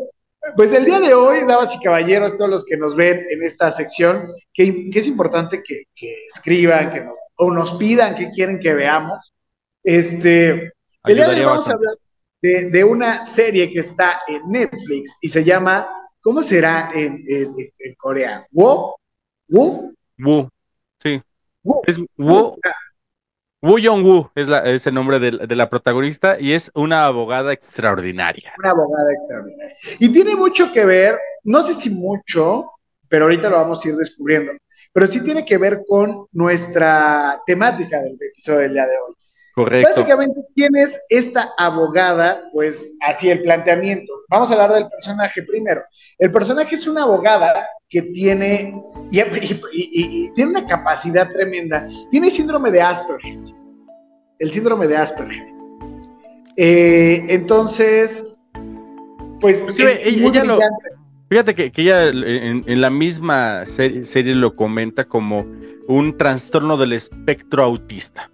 pues el día de hoy, damas y caballeros, todos los que nos ven en esta sección, que, que es importante que, que escriban, que nos, o nos pidan qué quieren que veamos. Este, el día de hoy vamos a hablar de, de una serie que está en Netflix y se llama, ¿cómo será en, en, en Corea? ¿Wo? ¿Wo? Wu, sí, es Wu, Wu Yong-woo es, el nombre de, de la protagonista y es una abogada extraordinaria. Una abogada extraordinaria. Y tiene mucho que ver, no sé si mucho, pero ahorita lo vamos a ir descubriendo, pero sí tiene que ver con nuestra temática del episodio del día de hoy. Correcto. Básicamente, ¿quién es esta abogada? Pues así el planteamiento. Vamos a hablar del personaje primero. El personaje es una abogada que tiene, y, y- y- y tiene una capacidad tremenda, tiene síndrome de Asperger, el síndrome de Asperger. Eh, entonces, pues Sí, es ella- lo-. Fíjate que, que ella en, en la misma serie, serie lo comenta como un trastorno del espectro autista.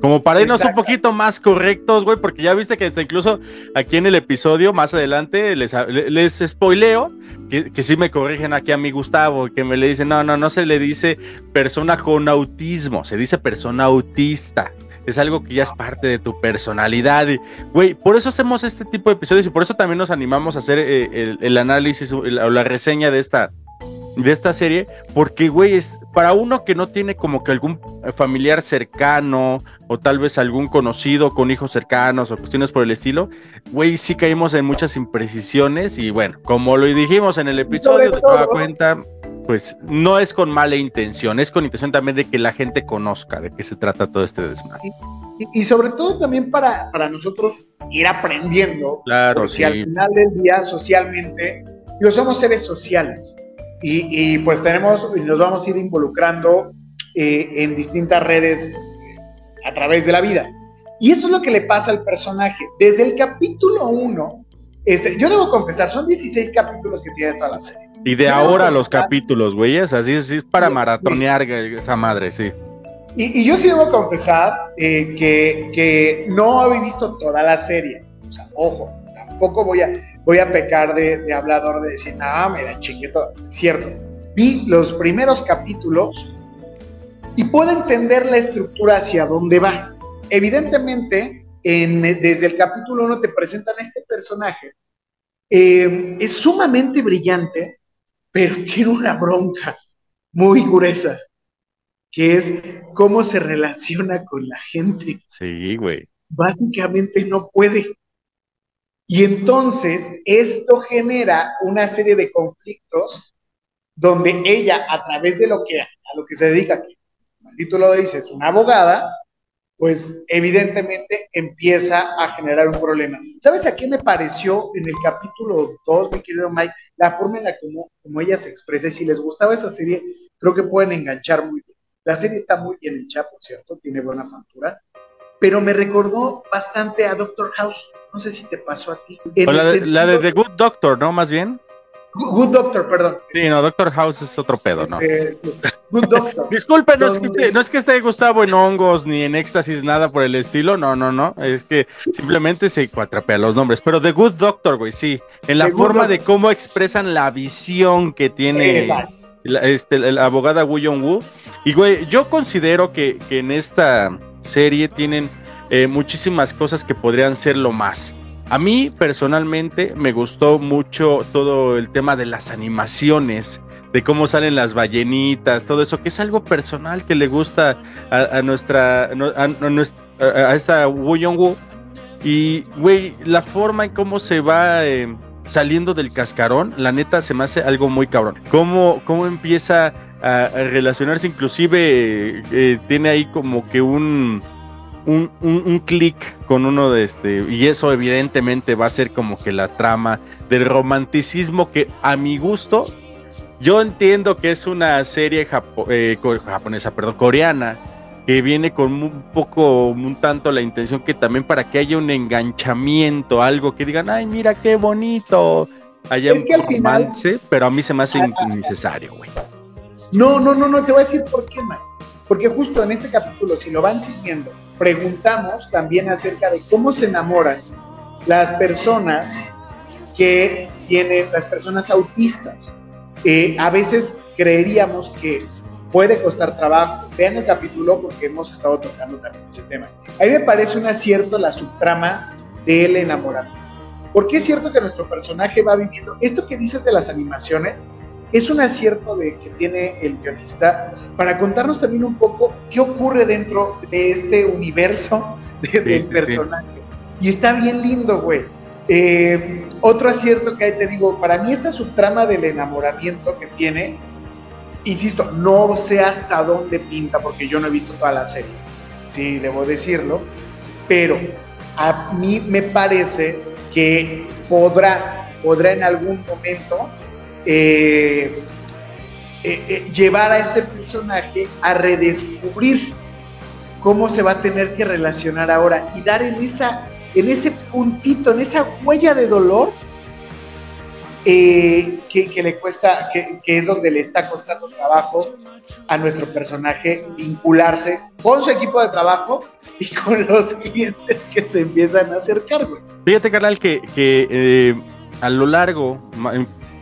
Como para irnos un poquito más correctos, güey, porque ya viste que hasta incluso aquí en el episodio, más adelante, les, les spoileo, que, que sí me corrigen aquí a mi Gustavo, que me le dicen, no, no, no se le dice persona con autismo, se dice persona autista. Es algo que ya es parte de tu personalidad. Y, güey, por eso hacemos este tipo de episodios y por eso también nos animamos a hacer eh, el, el análisis o la, o la reseña de esta, de esta serie, porque, güey, es para uno que no tiene como que algún familiar cercano o tal vez algún conocido con hijos cercanos o cuestiones por el estilo, güey, sí caímos en muchas imprecisiones y bueno, como lo dijimos en el episodio, de toda cuenta, pues no es con mala intención, es con intención también de que la gente conozca de qué se trata todo este desmadre. Y, y sobre todo también para, para nosotros ir aprendiendo, Claro, porque sí. al final del día socialmente, digo, somos seres sociales y, y, pues tenemos y nos vamos a ir involucrando eh, en distintas redes a través de la vida. Y esto es lo que le pasa al personaje. Desde el capítulo 1, este, yo debo confesar, son 16 capítulos que tiene toda la serie. Y de Yo ahora los capítulos, güey, es así, es, para Sí, maratonear esa madre, sí. Y, y yo sí debo confesar eh, que, que no había visto toda la serie. O sea, ojo, tampoco voy a, voy a pecar de, de hablador de decir, la chingué todo. Cierto, vi los primeros capítulos y puedo entender la estructura hacia dónde va. Evidentemente, en- desde el capítulo 1 te presentan a este personaje. eh, es sumamente brillante, pero [laughs] tiene una bronca muy gruesa que es cómo se relaciona con la gente. Sí, güey. Básicamente no puede. Y entonces esto genera una serie de conflictos donde ella, a través de lo que, a lo que se dedica, que el título dice, es una abogada, pues evidentemente empieza a generar un problema. ¿Sabes a qué me pareció en el capítulo 2, mi querido Mike? La forma en la como, como ella se expresa. Y si les gustaba esa serie, creo que pueden enganchar muy bien. La serie está muy bien hecha, por cierto, tiene buena factura, pero me recordó bastante a Doctor House. No sé si te pasó a ti. la, de, la de The Good Doctor, ¿no? Más bien. Good Doctor, perdón. Sí, no, Doctor House es otro pedo, ¿no? Eh, Good Doctor. [laughs] Disculpe, no es, que esté, no es que esté Gustavo en hongos ni en éxtasis, nada por el estilo, no, no, no, es que simplemente se cuatrapea los nombres, pero The Good Doctor, güey, sí, en la forma de cómo expresan la visión que tiene la, este, la abogada Wu Yong Woo, y güey, yo considero que, que en esta serie tienen eh, muchísimas cosas que podrían ser lo más. A mí personalmente me gustó mucho todo el tema de las animaciones, de cómo salen las ballenitas, todo eso, que es algo personal que le gusta a, nuestra, a, esta Wu Yong Woo. Y, güey, la forma en cómo se va eh, saliendo del cascarón, la neta se me hace algo muy cabrón. Cómo, cómo empieza a, relacionarse, inclusive eh, tiene ahí como que un un, un, clic con uno de este, y eso evidentemente va a ser como que la trama del romanticismo que a mi gusto, yo entiendo que es una serie eh, japonesa, perdón, coreana, que viene con un poco, un tanto la intención que también para que haya un enganchamiento, algo que digan, ay, mira qué bonito, haya un romance, pero a mí se me hace innecesario, güey. No, no, no, no, te voy a decir por qué, man. Porque justo en este capítulo, si lo van siguiendo, preguntamos también acerca de cómo se enamoran las personas que tienen, las personas autistas. Eh, a veces creeríamos que puede costar trabajo. Vean el capítulo porque hemos estado tocando también ese tema. A mí me parece un acierto la subtrama del enamoramiento. Porque es cierto que nuestro personaje va viviendo, esto que dices de las animaciones, es un acierto de, que tiene el guionista para contarnos también un poco qué ocurre dentro de este universo del personaje. Y está bien lindo, güey. Eh, otro acierto que hay, te digo, para mí esta subtrama del enamoramiento que tiene, insisto, no sé hasta dónde pinta, porque yo no he visto toda la serie, sí, debo decirlo, pero a mí me parece que podrá, podrá en algún momento eh, eh, eh, llevar a este personaje a redescubrir cómo se va a tener que relacionar ahora y dar en esa en ese puntito, en esa huella de dolor que, le cuesta, que, es donde le está costando trabajo a nuestro personaje vincularse con su equipo de trabajo y con los clientes que se empiezan a acercar, Fíjate, canal, que, que a lo largo,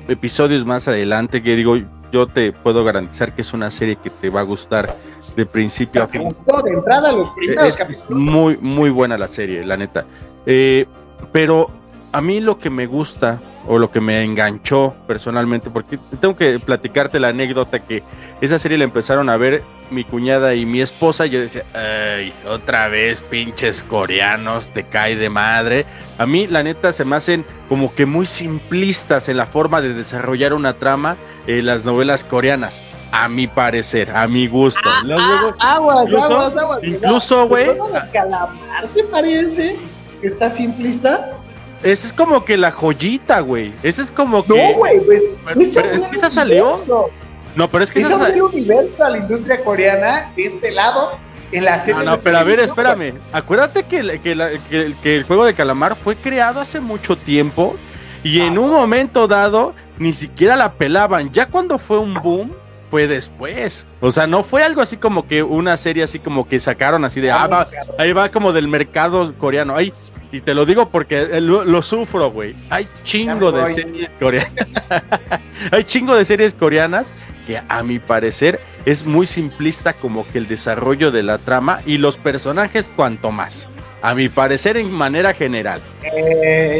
episodios más adelante que digo, yo te puedo garantizar que es una serie que te va a gustar de principio a fin. De entrada, los primeros es muy, muy buena la serie, la neta. Eh, pero a mí lo que me gusta o lo que me enganchó personalmente, porque tengo que platicarte la anécdota que esa serie la empezaron a ver mi cuñada y mi esposa, yo decía, ay, otra vez pinches coreanos, te cae de madre. A mí, la neta, se me hacen como que muy simplistas en la forma de desarrollar una trama en las novelas coreanas, a mi parecer, a mi gusto. Ah, ah, aguas, incluso, aguas, aguas, incluso, güey. calamar te parece está simplista? Esa es como que la joyita, güey. Esa es como que. No, güey, güey. es que esa salió. No, pero es que esa salió universo a la industria coreana de este lado en la serie. No, no, pero a ver, espérame. Acuérdate que, que, el juego de calamar fue creado hace mucho tiempo y en un momento dado ni siquiera la pelaban. Ya cuando fue un boom, fue después. O sea, no fue algo así como que una serie así como que sacaron así de, ah, ahí va como del mercado coreano. Ahí y te lo digo porque eh, lo, sufro, güey. [laughs] Hay chingo de series coreanas. Hay chingo de series coreanas que a mi parecer es muy simplista como que el desarrollo de la trama y los personajes cuanto más. A mi parecer en manera general.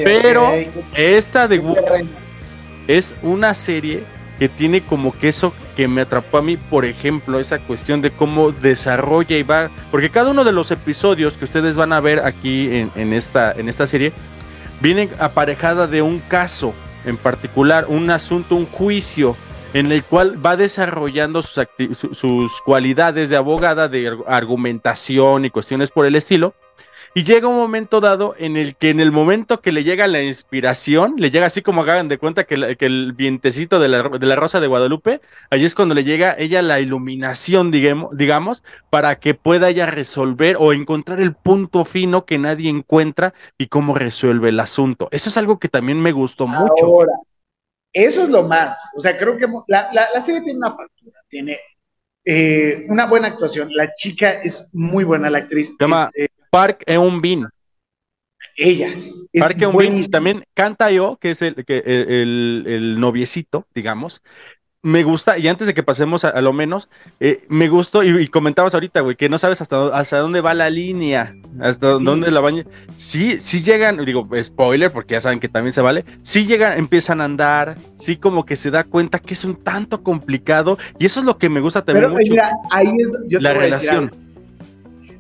Pero esta de es una serie que tiene como que eso que me atrapó a mí, por ejemplo, esa cuestión de cómo desarrolla y va, porque cada uno de los episodios que ustedes van a ver aquí en, esta, en esta serie, viene aparejada de un caso en particular, un asunto, un juicio en el cual va desarrollando sus, sus cualidades de abogada, de argumentación y cuestiones por el estilo. Y llega un momento dado en el que en el momento que le llega la inspiración, le llega así como hagan de cuenta que, el vientecito de la, de la, Rosa de Guadalupe, ahí es cuando le llega ella la iluminación, digamos, digamos, para que pueda ella resolver o encontrar el punto fino que nadie encuentra y cómo resuelve el asunto. Eso es algo que también me gustó mucho. Eso es lo más. O sea, creo que la, la, serie tiene una factura, tiene eh, una buena actuación. La chica es muy buena, la actriz. Se llama eh, Park Eun-bin. Ella. Park Eun-bin también canta yo, que es el, el, el, noviecito, digamos me gusta, y antes de que pasemos a, lo menos, eh, me gustó, y, comentabas ahorita, güey, que no sabes hasta, hasta dónde va la línea, hasta dónde la baña. Sí, sí llegan, digo, spoiler, porque ya saben que también se vale, sí llegan, empiezan a andar, sí como que se da cuenta que es un tanto complicado, y eso es lo que me gusta también mucho. Mira, ahí es yo la relación.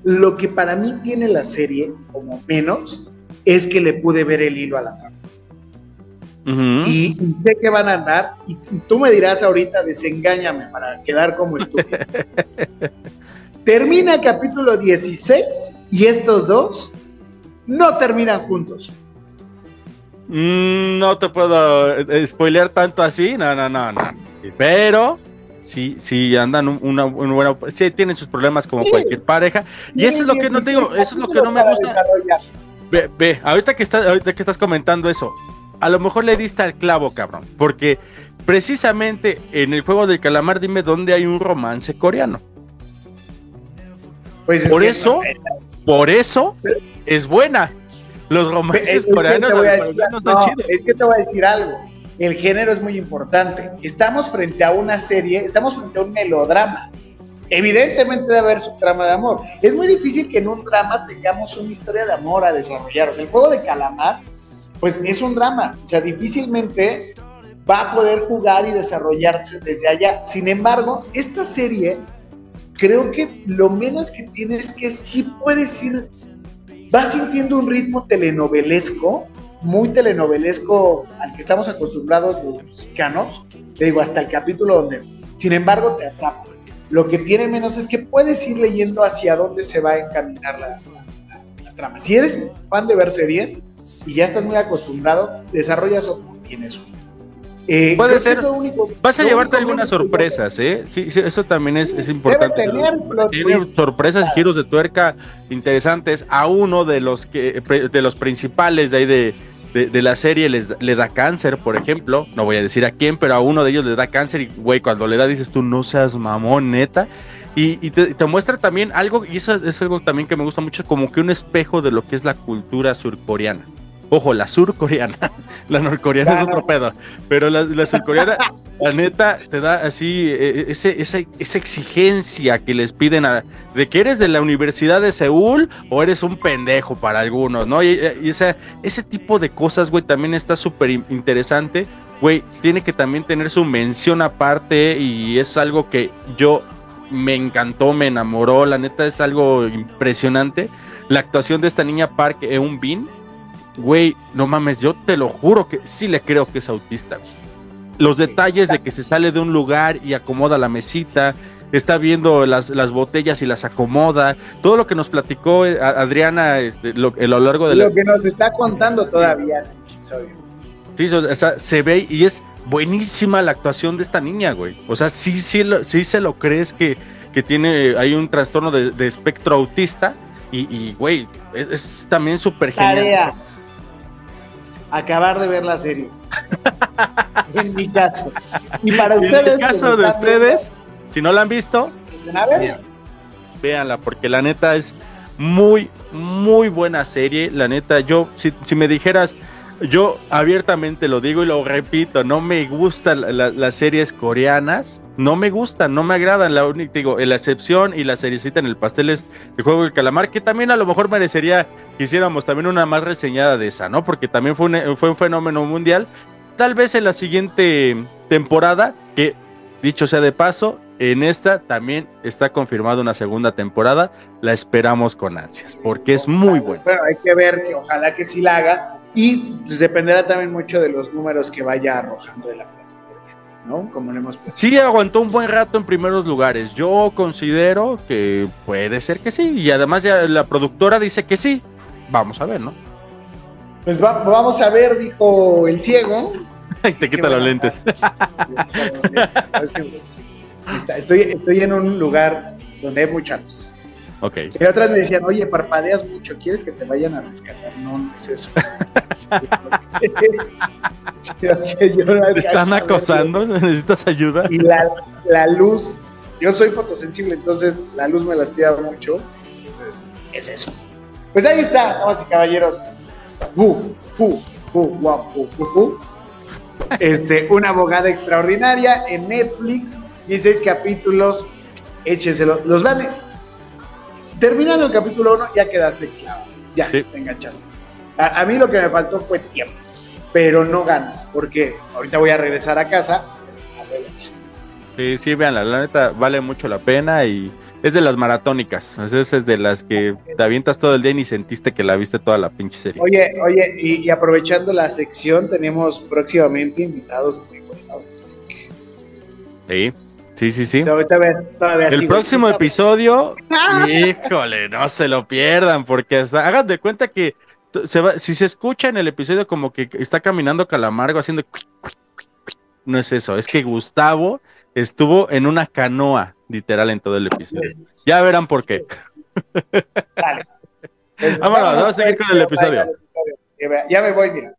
Lo que para mí tiene la serie, como menos, es que le pude ver el hilo a la trama y, sé que van a andar, y tú me dirás ahorita, desengáñame para quedar como estúpido. [laughs] Termina el capítulo 16 y estos dos no terminan juntos. Mm, no te puedo eh, spoilear tanto así, no, no, no, no. Pero sí, sí andan una, buena, sí tienen sus problemas como cualquier pareja. Y eso es lo que no digo, eso es lo que no me gusta. Ve, ve, ahorita que estás, ahorita que estás comentando eso, a lo mejor le diste al clavo, cabrón. Porque precisamente en el juego del calamar, dime dónde hay un romance coreano. Pues por eso, por eso es buena. Los romances coreanos no están chidos. Es que te voy a decir algo. El género es muy importante. Estamos frente a una serie, estamos frente a un melodrama. Evidentemente debe haber su trama de amor. Es muy difícil que en un drama tengamos una historia de amor a desarrollar. O sea, el juego de calamar pues es un drama, o sea, difícilmente va a poder jugar y desarrollarse desde allá. Sin embargo, esta serie, creo que lo menos que tiene es que sí puedes ir, va sintiendo un ritmo telenovelesco, muy telenovelesco al que estamos acostumbrados los mexicanos, te digo, hasta el capítulo donde, sin embargo, te atrapa. Lo que tiene menos es que puedes ir leyendo hacia dónde se va a encaminar la, trama. Si eres fan de ver series, y ya estás muy acostumbrado, desarrollas o tienes eh, Puede ser. Vas a llevarte algunas sorpresas, ¿eh? Sí, eso también es, es importante. Tiene sorpresas y giros de tuerca interesantes. A uno de los que de los principales de ahí de, de, la serie les, le da cáncer, por ejemplo. No voy a decir a quién, pero a uno de ellos le da cáncer. Y güey, cuando le da dices tú, no seas mamón, neta. Y, te, te, muestra también algo, y eso es algo también que me gusta mucho, como que un espejo de lo que es la cultura surcoreana. Ojo, la surcoreana. [laughs] La norcoreana es otro pedo. Pero la, surcoreana, la neta, te da así e, e, ese, esa, esa exigencia que les piden a, de que eres de la Universidad de Seúl o eres un pendejo para algunos, ¿no? Y, ese, ese tipo de cosas, güey, también está súper interesante. Güey, tiene que también tener su mención aparte y es algo que yo me encantó, me enamoró. La neta es algo impresionante. La actuación de esta niña Park Eun Bin güey, no mames, yo te lo juro que sí le creo que es autista. Los detalles de que se sale de un lugar y acomoda la mesita, está viendo las, las botellas y las acomoda, todo lo que nos platicó eh, Adriana este, lo, a lo largo de lo que nos está contando todavía Sí, o sea, se ve y es buenísima la actuación de esta niña, güey. O sea, sí, sí, sí se lo crees que, que tiene, hay un trastorno de, espectro autista y, güey, es, también súper genial acabar de ver la serie. [laughs] en mi caso. Y para ustedes. En el caso de ustedes, si no la han visto, véanla, porque la neta es muy, muy buena serie. La neta, yo, si, si me dijeras, yo abiertamente lo digo y lo repito, no me gustan las series coreanas, no me gustan, no me agradan. La única, digo, la excepción y la seriecita en el pastel es el juego del calamar, que también a lo mejor merecería que hiciéramos también una más reseñada de esa, ¿no? Porque también fue un, fue un fenómeno mundial. Tal vez en la siguiente temporada, que dicho sea de paso, en esta también está confirmada una segunda temporada. La esperamos con ansias, porque es muy buena. Bueno, hay que ver que ojalá que sí la haga y dependerá también mucho de los números que vaya arrojando de la plataforma. ¿no? Como le hemos Sí, aguantó un buen rato en primeros lugares. Yo considero que puede ser que sí. Y además ya la productora dice que sí. Vamos a ver, ¿no? Pues va- vamos a ver, dijo el ciego. [laughs] Ay, te quita los lentes. Estoy, estoy en un lugar donde hay mucha luz. Ok. Y otras me decían, oye, parpadeas mucho, ¿quieres que te vayan a rescatar? No, no es eso. [laughs] ¿Te están acosando? ¿Necesitas ayuda? Y la, la luz, yo soy fotosensible, entonces la luz me lastima mucho. Entonces, es eso. Pues ahí está, damas y caballeros. Fu, fu, fu, fu, fu, fu. Este, una abogada extraordinaria en Netflix, 16 capítulos, échenselo. Los van. Terminando el capítulo 1, ya quedaste claro. Ya, Sí. te enganchaste. A, a mí lo que me faltó fue tiempo, pero no ganas, porque ahorita voy a regresar a casa. a. Sí, sí, veanla, la neta vale mucho la pena y es de las maratónicas. Es, es de las que te avientas todo el día y ni sentiste que la viste toda la pinche serie. Oye, oye, y, y aprovechando la sección, tenemos próximamente invitados muy buenos. Sí, sí, sí, sí. Todavía, todavía El próximo episodio, [laughs] híjole, no se lo pierdan, porque hasta hagan de cuenta que se va, si se escucha en el episodio como que está caminando Calamargo haciendo no es eso, es que Gustavo estuvo en una canoa, literal, en todo el episodio. Ya verán por qué. Dale. Pues, [laughs] Vámonos, vamos a seguir con el episodio. Ya me voy, mira.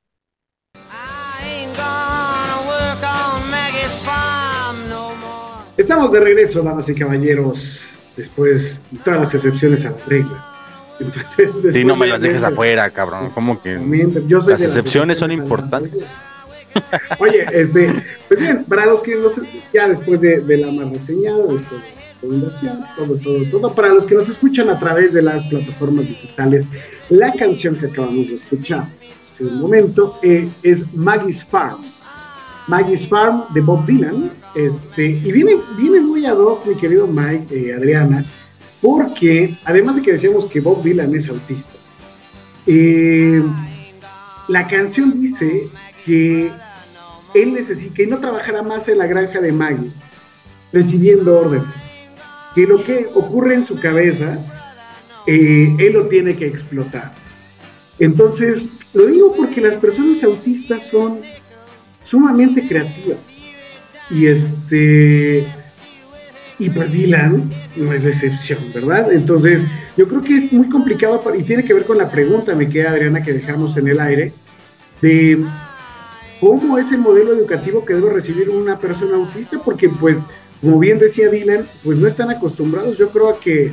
Estamos de regreso, damas y caballeros, después de todas las excepciones a la regla. Entonces, Sí, no me las dejes de- afuera, cabrón. Como que Mientras- yo soy las excepciones son importantes. Oye, este, pues bien, para los que nos, ya después de, de la más reseñada, después de la recomendación, todo, todo, todo, para los que nos escuchan a través de las plataformas digitales, la canción que acabamos de escuchar hace un momento eh, es Maggie's Farm. Maggie's Farm de Bob Dylan, este, y viene, viene muy ad hoc, mi querido Mike, eh, Adriana, porque además de que decíamos que Bob Dylan es autista, eh, la canción dice que él necesita, que no trabajará más en la granja de Maggie, recibiendo órdenes, que lo que ocurre en su cabeza, eh, él lo tiene que explotar. Entonces, lo digo porque las personas autistas son sumamente creativas. Y este, y pues Dylan no es la excepción, ¿verdad? Entonces, yo creo que es muy complicado y tiene que ver con la pregunta, me queda Adriana, que dejamos en el aire, de cómo es el modelo educativo que debe recibir una persona autista, porque pues, como bien decía Dylan, pues no están acostumbrados, yo creo a que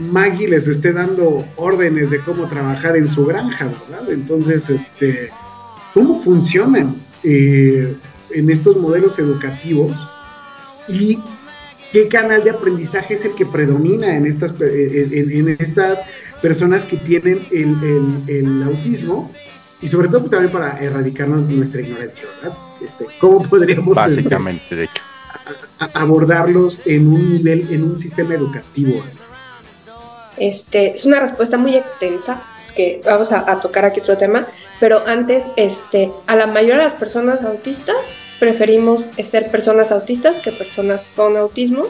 Maggie les esté dando órdenes de cómo trabajar en su granja, ¿verdad? Entonces, este, ¿cómo funcionan eh, en estos modelos educativos? Y qué canal de aprendizaje es el que predomina en estas, pe- en, en- en estas personas que tienen el, el- el autismo y sobre todo pues, también para erradicarnos nuestra ignorancia, ¿verdad? Este, ¿Cómo podríamos Básicamente, de hecho. [laughs] a- abordarlos en un nivel, en un sistema educativo? Este, es una respuesta muy extensa, que vamos a, a tocar aquí otro tema, pero antes, este, a la mayoría de las personas autistas preferimos ser personas autistas que personas con autismo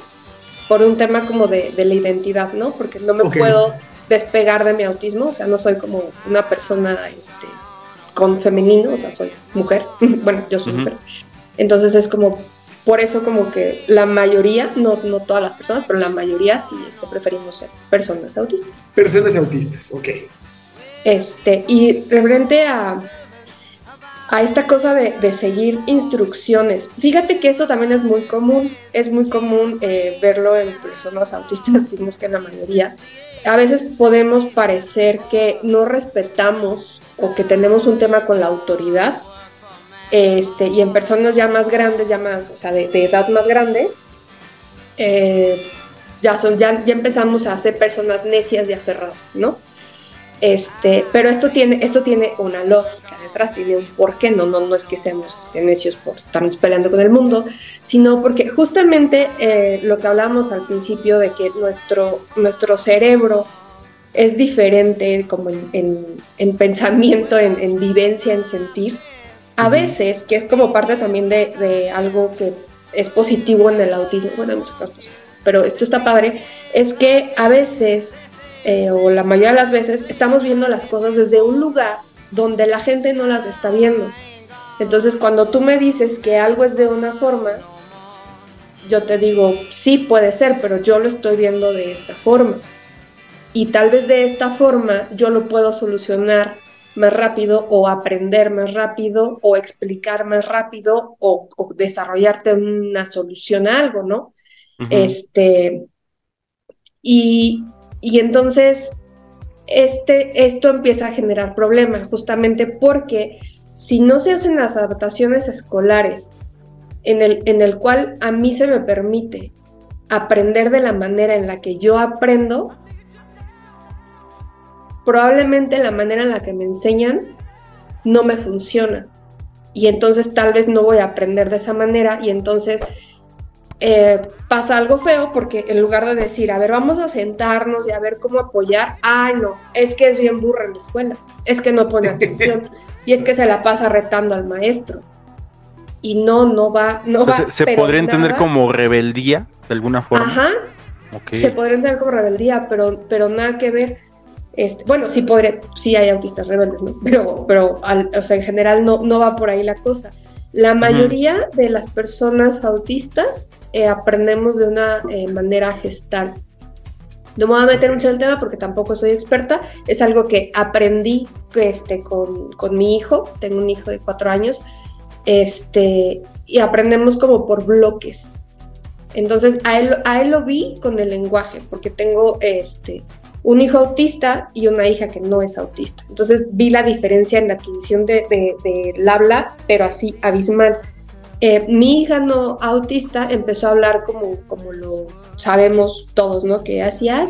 por un tema como de, de la identidad, ¿no? Porque no me Ok. puedo despegar de mi autismo, o sea, no soy como una persona este, con femenino, o sea, soy mujer, [laughs] bueno, yo soy Ujú. mujer. Entonces es como, por eso como que la mayoría, no, no todas las personas, pero la mayoría sí este, preferimos ser personas autistas. Personas autistas, ok. Este, y referente a, a esta cosa de, de seguir instrucciones, fíjate que eso también es muy común, es muy común eh, verlo en personas autistas, decimos que en la mayoría. A veces podemos parecer que no respetamos o que tenemos un tema con la autoridad, este, y en personas ya más grandes, ya más, o sea, de, edad más grandes, eh, ya, son, ya, ya empezamos a ser personas necias y aferradas, ¿no? Este, pero esto tiene, esto tiene una lógica detrás, tiene un porqué, no, no, no es que seamos este, necios por estarnos peleando con el mundo, sino porque justamente eh, lo que hablábamos al principio de que nuestro, nuestro cerebro es diferente como en, en- en pensamiento, en, en vivencia, en sentir. A veces, que es como parte también de, de algo que es positivo en el autismo, bueno, muchas cosas positivas, pero esto está padre, es que a veces, eh, o la mayoría de las veces, estamos viendo las cosas desde un lugar donde la gente no las está viendo. Entonces, cuando tú me dices que algo es de una forma, yo te digo, sí puede ser, pero yo lo estoy viendo de esta forma. Y tal vez de esta forma yo lo puedo solucionar más rápido o aprender más rápido o explicar más rápido o, desarrollarte una solución a algo, ¿no? Este, y, y entonces este, esto empieza a generar problemas justamente porque si no se hacen las adaptaciones escolares en el, en el cual a mí se me permite aprender de la manera en la que yo aprendo, probablemente la manera en la que me enseñan no me funciona. Y entonces tal vez no voy a aprender de esa manera y entonces eh, pasa algo feo porque en lugar de decir, a ver, vamos a sentarnos y a ver cómo apoyar, ah, no, es que es bien burra en la escuela, es que no pone atención [laughs] y es que se la pasa retando al maestro. Y no, no va, no va. ¿Se, podría entender como rebeldía de alguna forma? Ajá. Se podría entender como rebeldía, pero, pero nada que ver este, bueno, sí, podré, sí hay autistas rebeldes, ¿no? Pero, pero o sea, en general no, no va por ahí la cosa. La mayoría de las personas autistas eh, aprendemos de una eh, manera gestal. No me voy a meter mucho en el tema porque tampoco soy experta. Es algo que aprendí este, con, con mi hijo. Tengo un hijo de cuatro años. Este, y aprendemos como por bloques. Entonces, a él, a él lo vi con el lenguaje, porque tengo este, un hijo autista y una hija que no es autista. Entonces vi la diferencia en la adquisición del de, habla, pero así abismal. Eh, mi hija no autista empezó a hablar como, como lo sabemos todos, ¿no? Que hacía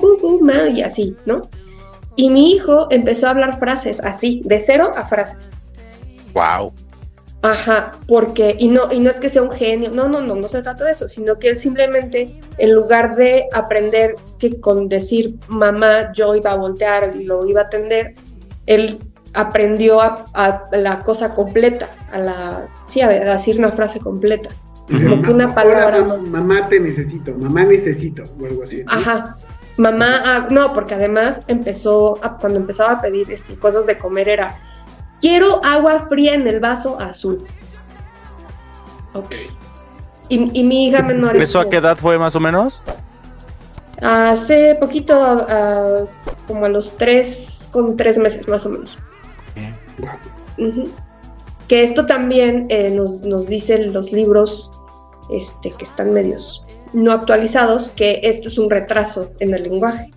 y así, ¿no? Y mi hijo empezó a hablar frases así, de cero a frases. ¡Wow! Ajá, porque, y no, y no es que sea un genio, no, no, no, no se trata de eso, sino que él simplemente, en lugar de aprender que con decir mamá yo iba a voltear y lo iba a atender, él aprendió a, la cosa completa, a la, sí, a decir una frase completa. Como que una palabra. mamá, te necesito, mamá necesito, o algo así. Ajá. Mamá, ah, no, porque además empezó, cuando empezaba a pedir este, cosas de comer era, Quiero agua fría en el vaso azul. Ok. Y, mi hija menor. ¿Eso a qué edad fue más o menos? Hace poquito, como a los tres, con tres meses más o menos. Que esto también eh, nos, nos dicen los libros este, que están medios no actualizados, que esto es un retraso en el lenguaje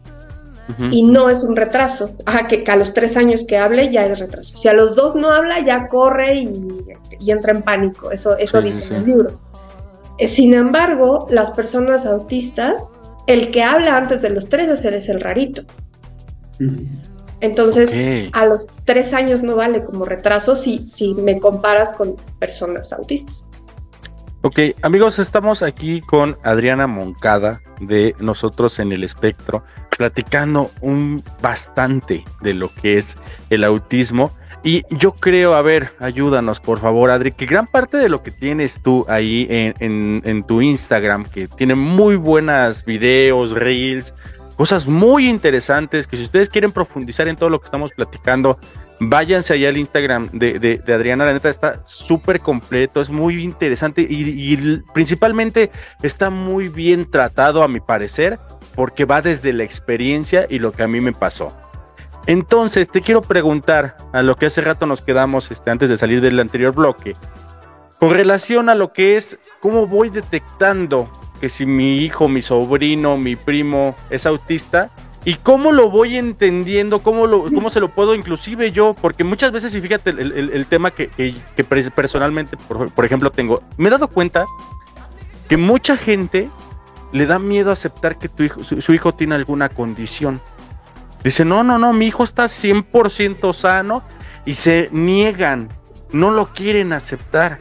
y no es un retraso. Ajá, que, a los tres años que hable ya es retraso. Si a los dos no habla, ya corre y, este, entra en pánico. Eso, eso dicen los libros. Eh, sin embargo, las personas autistas, el que habla antes de los tres es el, rarito. Entonces, a los tres años no vale como retraso si, si me comparas con personas autistas. Ok, amigos, estamos aquí con Adriana Moncada de Nosotros en el Espectro platicando un bastante de lo que es el autismo. Y yo creo, a ver, ayúdanos por favor, Adri, que gran parte de lo que tienes tú ahí en, tu Instagram, que tiene muy buenas videos, reels, cosas muy interesantes, que si ustedes quieren profundizar en todo lo que estamos platicando, váyanse allá al Instagram de, Adriana, la neta está súper completo, es muy interesante y, principalmente está muy bien tratado a mi parecer porque va desde la experiencia y lo que a mí me pasó. Entonces, te quiero preguntar a lo que hace rato nos quedamos este, antes de salir del anterior bloque, con relación a lo que es cómo voy detectando que si mi hijo, mi sobrino, mi primo es autista y cómo lo voy entendiendo, cómo, lo, cómo se lo puedo inclusive yo, porque muchas veces, y fíjate el, tema que, personalmente, por, ejemplo, tengo, me he dado cuenta que mucha gente le da miedo aceptar que tu hijo, su, hijo tiene alguna condición. Dice, no, no, no, mi hijo está 100% sano y se niegan, no lo quieren aceptar.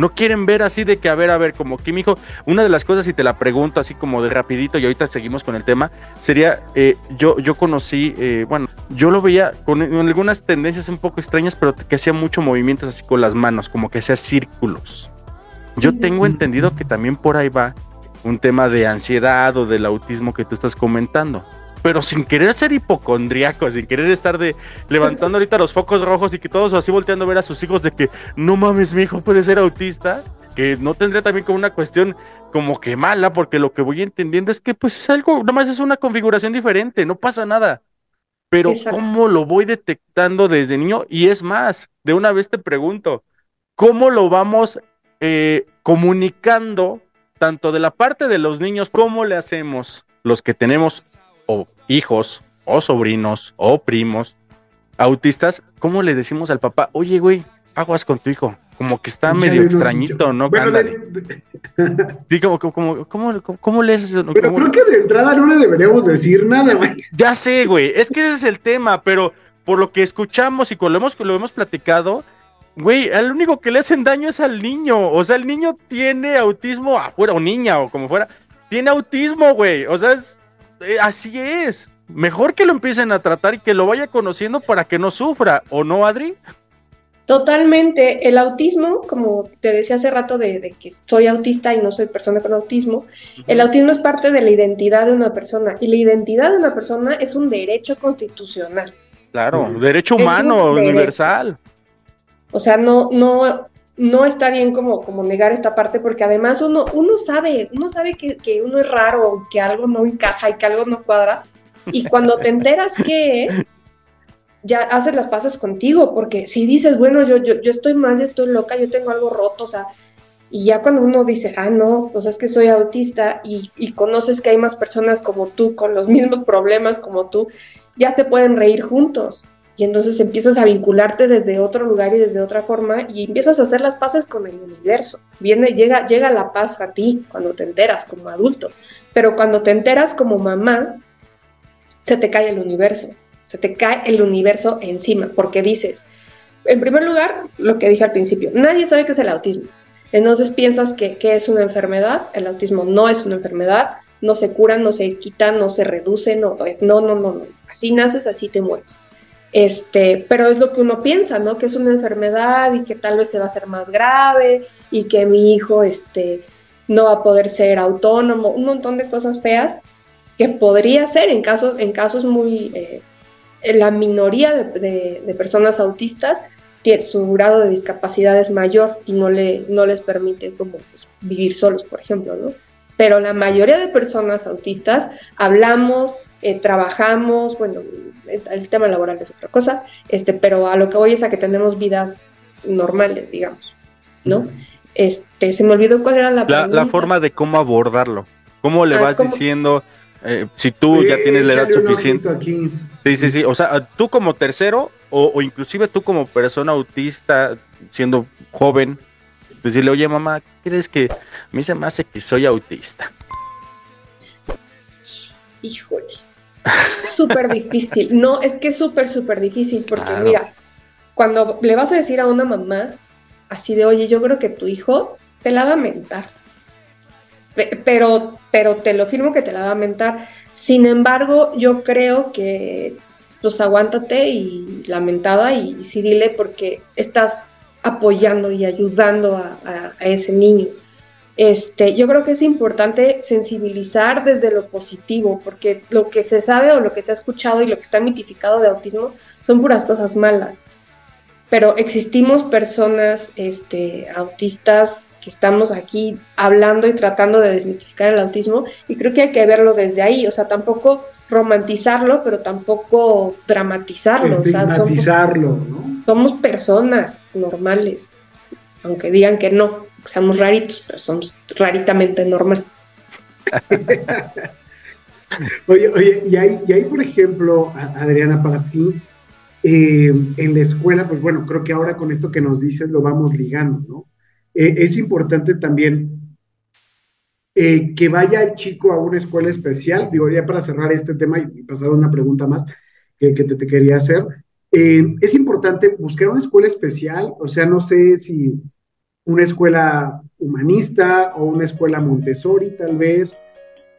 No quieren ver así de que, a ver, a ver, como que mi hijo, una de las cosas, si te la pregunto así como de rapidito y ahorita seguimos con el tema, sería, eh, yo, yo conocí, eh, bueno, yo lo veía con, algunas tendencias un poco extrañas, pero que hacía mucho movimientos así con las manos, como que hacía círculos. Yo tengo entendido que también por ahí va un tema de ansiedad o del autismo que tú estás comentando. Pero sin querer ser hipocondriaco, sin querer estar de levantando ahorita los focos rojos y que todos así volteando a ver a sus hijos de que no mames, mi hijo puede ser autista, que no tendría también como una cuestión como que mala, porque lo que voy entendiendo es que pues es algo, nada más es una configuración diferente, no pasa nada. Pero ¿cómo lo voy detectando desde niño? Y es más, de una vez te pregunto, ¿cómo lo vamos eh, comunicando tanto de la parte de los niños, cómo le hacemos los que tenemos o hijos o sobrinos o primos autistas, cómo le decimos al papá, oye, güey, aguas con tu hijo? como que está medio extrañito, ¿no? Bueno, sí, como, como, ¿cómo, cómo le haces? Pero creo que de entrada no le deberíamos decir nada, güey. Ya sé, güey, es que ese es el tema, pero por lo que escuchamos y con lo hemos, lo hemos platicado, güey, el único que le hacen daño es al niño. O sea, el niño tiene autismo afuera, o niña, o como fuera, tiene autismo, güey. O sea, es, eh, así es. Mejor que lo empiecen a tratar y que lo vaya conociendo para que no sufra, ¿o no, Adri? Totalmente. El autismo, como te decía hace rato de, que soy autista y no soy persona con autismo, el autismo es parte de la identidad de una persona y la identidad de una persona es un derecho constitucional. Claro, derecho humano, universal. O sea, no, no, no está bien como, como negar esta parte porque además uno, uno sabe, uno sabe que, que uno es raro, que algo no encaja y que algo no cuadra. Y cuando te enteras que es, ya haces las paces contigo, porque si dices, bueno, yo, yo, yo estoy mal, yo estoy loca, yo tengo algo roto, o sea, y ya cuando uno dice, ah, no, pues es que soy autista y, y, conoces que hay más personas como tú, con los mismos problemas como tú, ya se pueden reír juntos. Y entonces empiezas a vincularte desde otro lugar y desde otra forma y empiezas a hacer las paces con el universo. Viene, llega, llega la paz a ti cuando te enteras como adulto. Pero cuando te enteras como mamá, se te cae el universo se te cae el universo encima, porque dices, en primer lugar, lo que dije al principio, nadie sabe qué es el autismo. Entonces piensas que, es una enfermedad, el autismo no es una enfermedad, no se cura, no se quita, no se reduce, no, no, no, no, no. Así naces, así te mueres. Este, pero es lo que uno piensa, ¿no? Que es una enfermedad y que tal vez se va a hacer más grave y que mi hijo, este, no va a poder ser autónomo, un montón de cosas feas que podría ser en casos, en casos muy eh, la minoría de, personas autistas su grado de discapacidad es mayor y no, le, no les permite como pues, vivir solos, por ejemplo, ¿no? Pero la mayoría de personas autistas hablamos, eh, trabajamos, bueno, el tema laboral es otra cosa, este, pero a lo que voy es a que tenemos vidas normales, digamos, ¿no? Este, se me olvidó cuál era la, la, la forma de cómo abordarlo. ¿Cómo le ah, vas diciendo? Eh, si tú ya tienes la edad suficiente. Sí, sí, sí. O sea, tú como tercero, o, inclusive tú como persona autista, siendo joven, decirle, oye mamá, ¿crees que a mí se me hace que soy autista? Híjole. Súper difícil. No, es que es súper, súper difícil, porque mira, cuando le vas a decir a una mamá, así de, oye, yo creo que tu hijo te la va a mentar pero, pero te lo firmo que te la va a mentar. Sin embargo, yo creo que pues aguántate y lamentada y sí dile porque estás apoyando y ayudando a, ese niño. Este, yo creo que es importante sensibilizar desde lo positivo, porque lo que se sabe o lo que se ha escuchado y lo que está mitificado de autismo son puras cosas malas. Pero existimos personas este, autistas que estamos aquí hablando y tratando de desmitificar el autismo y creo que hay que verlo desde ahí, o sea, tampoco romantizarlo, pero tampoco dramatizarlo. Estigmatizarlo, somos, ¿no? Somos personas normales, aunque digan que no, seamos raritos, pero somos raritamente normal. [laughs] oye, oye, y hay, y hay, por ejemplo, Adriana, para ti, eh, en la escuela, pues bueno, creo que ahora con esto que nos dices lo vamos ligando, ¿no? Eh, es importante también eh, que vaya el chico a una escuela especial. Digo, ya para cerrar este tema y, pasar una pregunta más que, te, quería hacer. Es importante buscar una escuela especial, o sea, no sé si una escuela humanista o una escuela Montessori tal vez.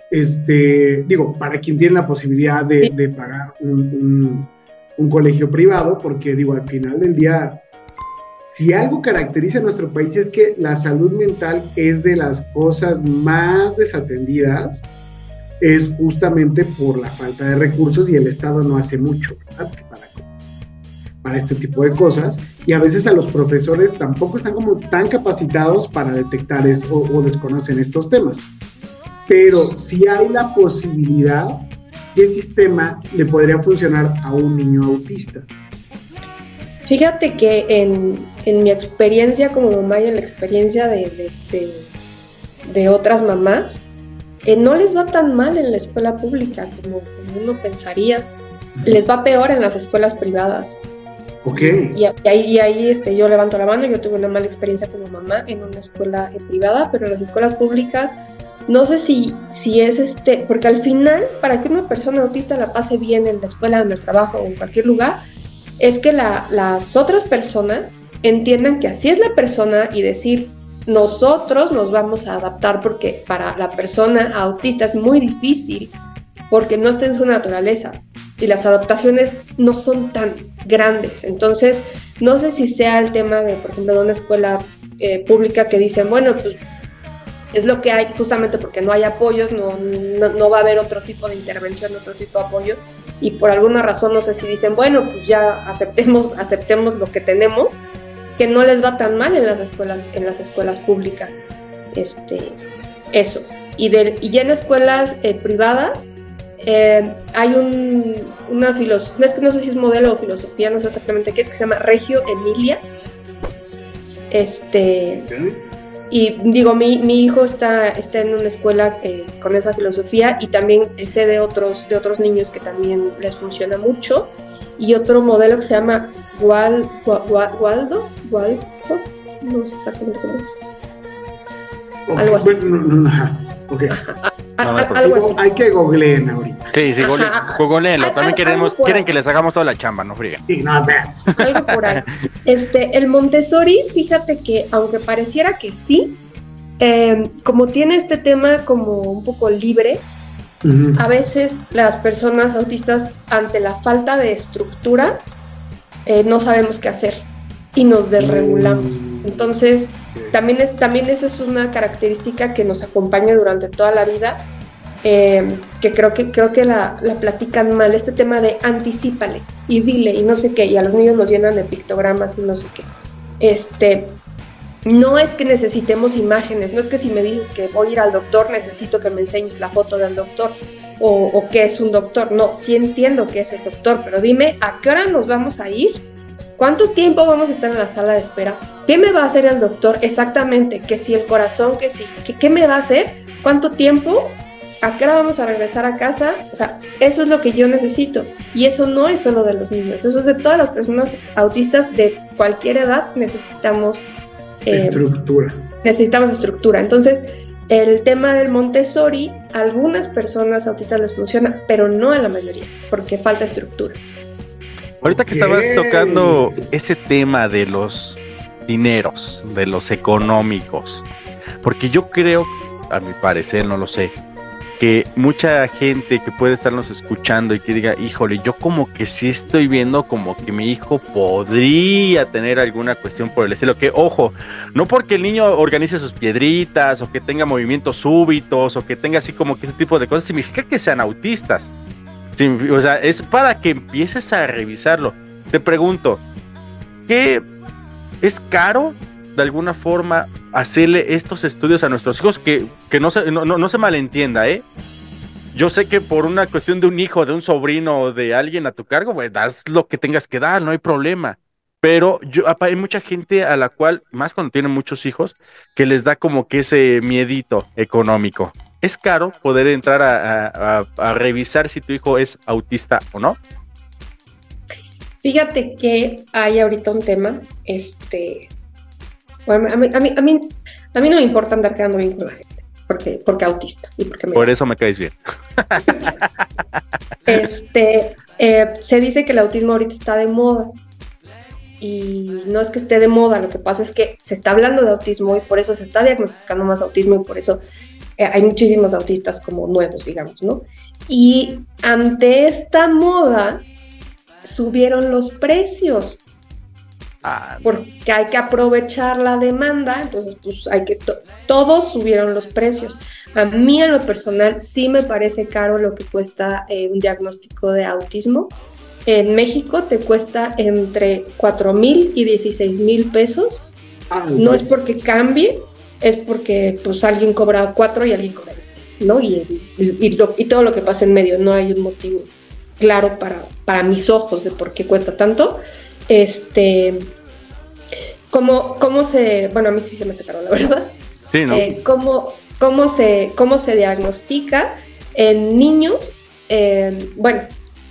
Este, digo, para quien tiene la posibilidad de, pagar un, un colegio privado, porque digo, al final del día si algo caracteriza a nuestro país es que la salud mental es de las cosas más desatendidas, es justamente por la falta de recursos y el Estado no hace mucho para, para este tipo de cosas. Y a veces a los profesores tampoco están como tan capacitados para detectar o, desconocen estos temas. Pero si hay la posibilidad, ¿qué sistema le podría funcionar a un niño autista? Fíjate que en, en mi experiencia como mamá y en la experiencia de, de, de, otras mamás, eh, no les va tan mal en la escuela pública como, como, uno pensaría. Les va peor en las escuelas privadas. Ok. Y, ahí, ahí este, yo levanto la mano, yo tuve una mala experiencia como mamá en una escuela eh, privada, pero en las escuelas públicas no sé si, si es este, porque al final, para que una persona autista la pase bien en la escuela, en el trabajo o en cualquier lugar, es que las otras personas entiendan que así es la persona y decir, nosotros nos vamos a adaptar porque para la persona autista es muy difícil porque no está en su naturaleza y las adaptaciones no son tan grandes. Entonces, no sé si sea el tema de, por ejemplo, de una escuela eh, pública que dicen, bueno, pues es lo que hay justamente porque no hay apoyos, no, no, va a haber otro tipo de intervención, otro tipo de apoyo, y por alguna razón no sé si dicen, bueno, pues ya aceptemos, aceptemos lo que tenemos, que no les va tan mal en las escuelas, en las escuelas públicas. Este, eso. Y, de, y ya en escuelas eh, privadas eh, hay un, una filosofía, es que no sé si es modelo o filosofía, no sé exactamente qué es, que se llama Regio Emilia. Este. Y digo, mi, mi hijo está, está en una escuela eh, con esa filosofía y también sé de otros, de otros niños que también les funciona mucho. Y otro modelo que se llama Wal, Waldo, Waldo, no sé exactamente cómo es. Algo así. Okay. Algo así. Hay que googleen ahorita. Sí, sí, googleenlo. También queremos, quieren que les hagamos toda la chamba, no fríen. Sí, no, Algo por ahí. [laughs] Este, el Montessori, fíjate que aunque pareciera que sí, eh, como tiene este tema como un poco libre, a veces las personas autistas ante la falta de estructura eh, no sabemos qué hacer y nos desregulamos. Mm. Entonces, también, es, también eso es una característica que nos acompaña durante toda la vida, eh, que creo que, creo que la, la, platican mal, este tema de anticípale y dile y no sé qué, y a los niños los llenan de pictogramas y no sé qué. Este, no es que necesitemos imágenes, no es que si me dices que voy a ir al doctor necesito que me enseñes la foto del doctor o, o qué es un doctor. No, sí entiendo que es el doctor, pero dime a qué hora nos vamos a ir ¿Cuánto tiempo vamos a estar en la sala de espera? ¿Qué me va a hacer el doctor exactamente? ¿Que si el corazón? ¿Que si? ¿Qué, me va a hacer? ¿Cuánto tiempo? ¿A qué hora vamos a regresar a casa? O sea, eso es lo que yo necesito. Y eso no es solo de los niños, eso es de todas las personas autistas de cualquier edad. Necesitamos eh, estructura. Necesitamos estructura. Entonces, el tema del Montessori, a algunas personas autistas les funciona, pero no a la mayoría, porque falta estructura. Ahorita que estabas tocando ese tema de los dineros, de los económicos, porque yo creo, a mi parecer, no lo sé, que mucha gente que puede estarnos escuchando y que diga, híjole, yo como que sí estoy viendo como que mi hijo podría tener alguna cuestión por el estilo, que ojo, no porque el niño organice sus piedritas o que tenga movimientos súbitos o que tenga así como que ese tipo de cosas, significa que sean autistas o sea, es para que empieces a revisarlo. Te pregunto, ¿qué es caro de alguna forma hacerle estos estudios a nuestros hijos? Que, que no, se, no, se malentienda, ¿eh? Yo sé que por una cuestión de un hijo, de un sobrino o de alguien a tu cargo, pues das lo que tengas que dar, no hay problema. Pero yo, hay mucha gente a la cual, más cuando tienen muchos hijos, que les da como que ese miedito económico es caro poder entrar a, revisar si tu hijo es autista o no. Fíjate que hay ahorita un tema, este, bueno, a, mí, a, mí, a, mí, no me importa andar quedando bien con la gente, porque, porque autista. Y porque Por eso me caes bien. [laughs] este, eh, se dice que el autismo ahorita está de moda. Y no es que esté de moda, lo que pasa es que se está hablando de autismo y por eso se está diagnosticando más autismo y por eso hay muchísimos autistas como nuevos, digamos, ¿no? Y ante esta moda subieron los precios. Ah, porque hay que aprovechar la demanda, entonces pues hay que, todos subieron los precios. A mí en lo personal sí me parece caro lo que cuesta eh, un diagnóstico de autismo. En México te cuesta entre 4 mil y 16 mil pesos. Ah, no es porque cambie, es porque pues alguien cobra 4 y alguien cobra 16, ¿no? Y, y, lo- y todo lo que pasa en medio, no hay un motivo claro para, para mis ojos de por qué cuesta tanto. Este, ¿cómo, cómo se, bueno, a mí sí se me sacaron, la verdad. sí, ¿no? Eh, ¿cómo, cómo, se, ¿Cómo se diagnostica en niños? Eh, bueno,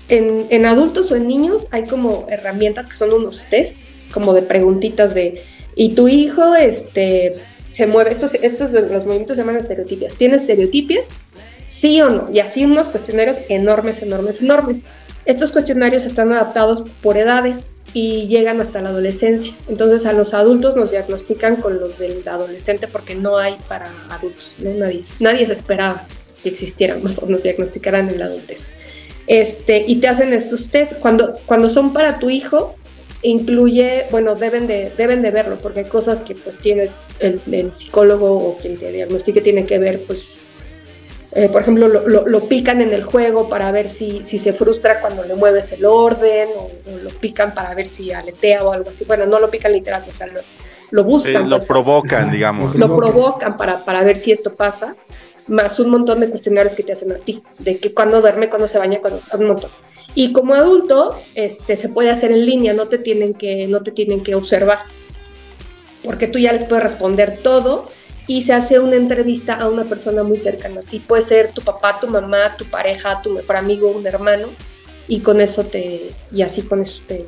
en, en adultos o en niños hay como herramientas que son unos test, como de preguntitas de, ¿y tu hijo este, se mueve? Estos, estos los movimientos se llaman estereotipias. ¿Tiene estereotipias? Sí o no. Y así unos cuestionarios enormes, enormes, enormes. Estos cuestionarios están adaptados por edades y llegan hasta la adolescencia. Entonces a los adultos nos diagnostican con los del adolescente porque no hay para adultos, ¿no? Nadie, nadie se esperaba que existieran [laughs] o nos diagnosticaran en la adultez. Este, y te hacen estos test. Cuando, cuando son para tu hijo, incluye, bueno, deben de, deben de verlo, porque hay cosas que pues tiene el, el psicólogo o quien te diagnostique tiene que ver, pues, eh, por ejemplo, lo, lo- lo pican en el juego para ver si, si se frustra cuando le mueves el orden, o, o lo pican para ver si aletea o algo así. Bueno, no lo pican literal, o sea, lo, lo Sí, buscan. lo pues, provocan, digamos. lo provocan para, para ver si esto pasa, más un montón de cuestionarios que te hacen a ti, de que cuando duerme, cuando se baña, cuando un montón. Y como adulto, este, se puede hacer en línea, no te tienen que, no te tienen que observar, porque tú ya les puedes responder todo y se hace una entrevista a una persona muy cercana a ti. Puede ser tu papá, tu mamá, tu pareja, tu mejor amigo, un hermano, y con eso te, y así con eso te,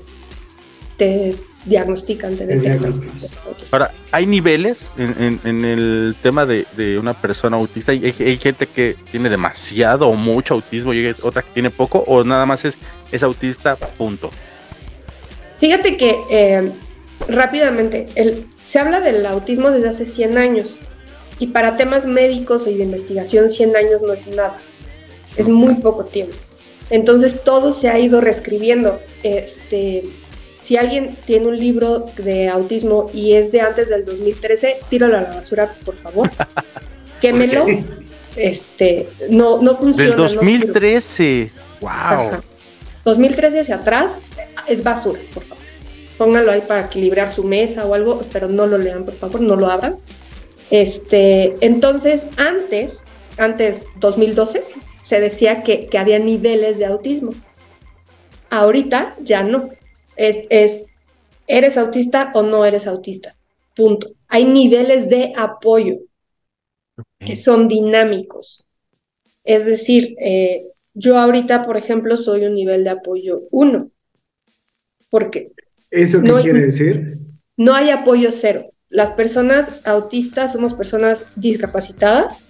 te diagnostican, te Te detectan. diagnostican. Ahora, ¿hay niveles en, en- en el tema de, de una persona autista? ¿Hay, hay- hay gente que tiene demasiado o mucho autismo y hay otra que tiene poco? ¿O nada más es, es autista, punto? Fíjate que eh, rápidamente, el, se habla del autismo desde hace 100 años y para temas médicos y de investigación 100 años no es nada, es muy poco tiempo. Entonces todo se ha ido reescribiendo. Este, si alguien tiene un libro de autismo y es de antes del 2013, tíralo a la basura, por favor. [laughs] Quémelo. Este, no, no funciona. Del no sirve. 2013. ¡Wow! Ajá. 2013 hacia atrás es basura, por favor. Pónganlo ahí para equilibrar su mesa o algo, pero no lo lean, por favor, no lo abran. Este, entonces, antes, antes 2012, se decía que, que había niveles de autismo. Ahorita ya no. Es, es, ¿eres autista o no eres autista? Punto. Hay niveles de apoyo que son dinámicos. Es decir, eh, yo ahorita, por ejemplo, soy un nivel de apoyo 1, porque ¿Eso qué No hay- quiere decir? no hay apoyo cero. Las personas autistas somos personas discapacitadas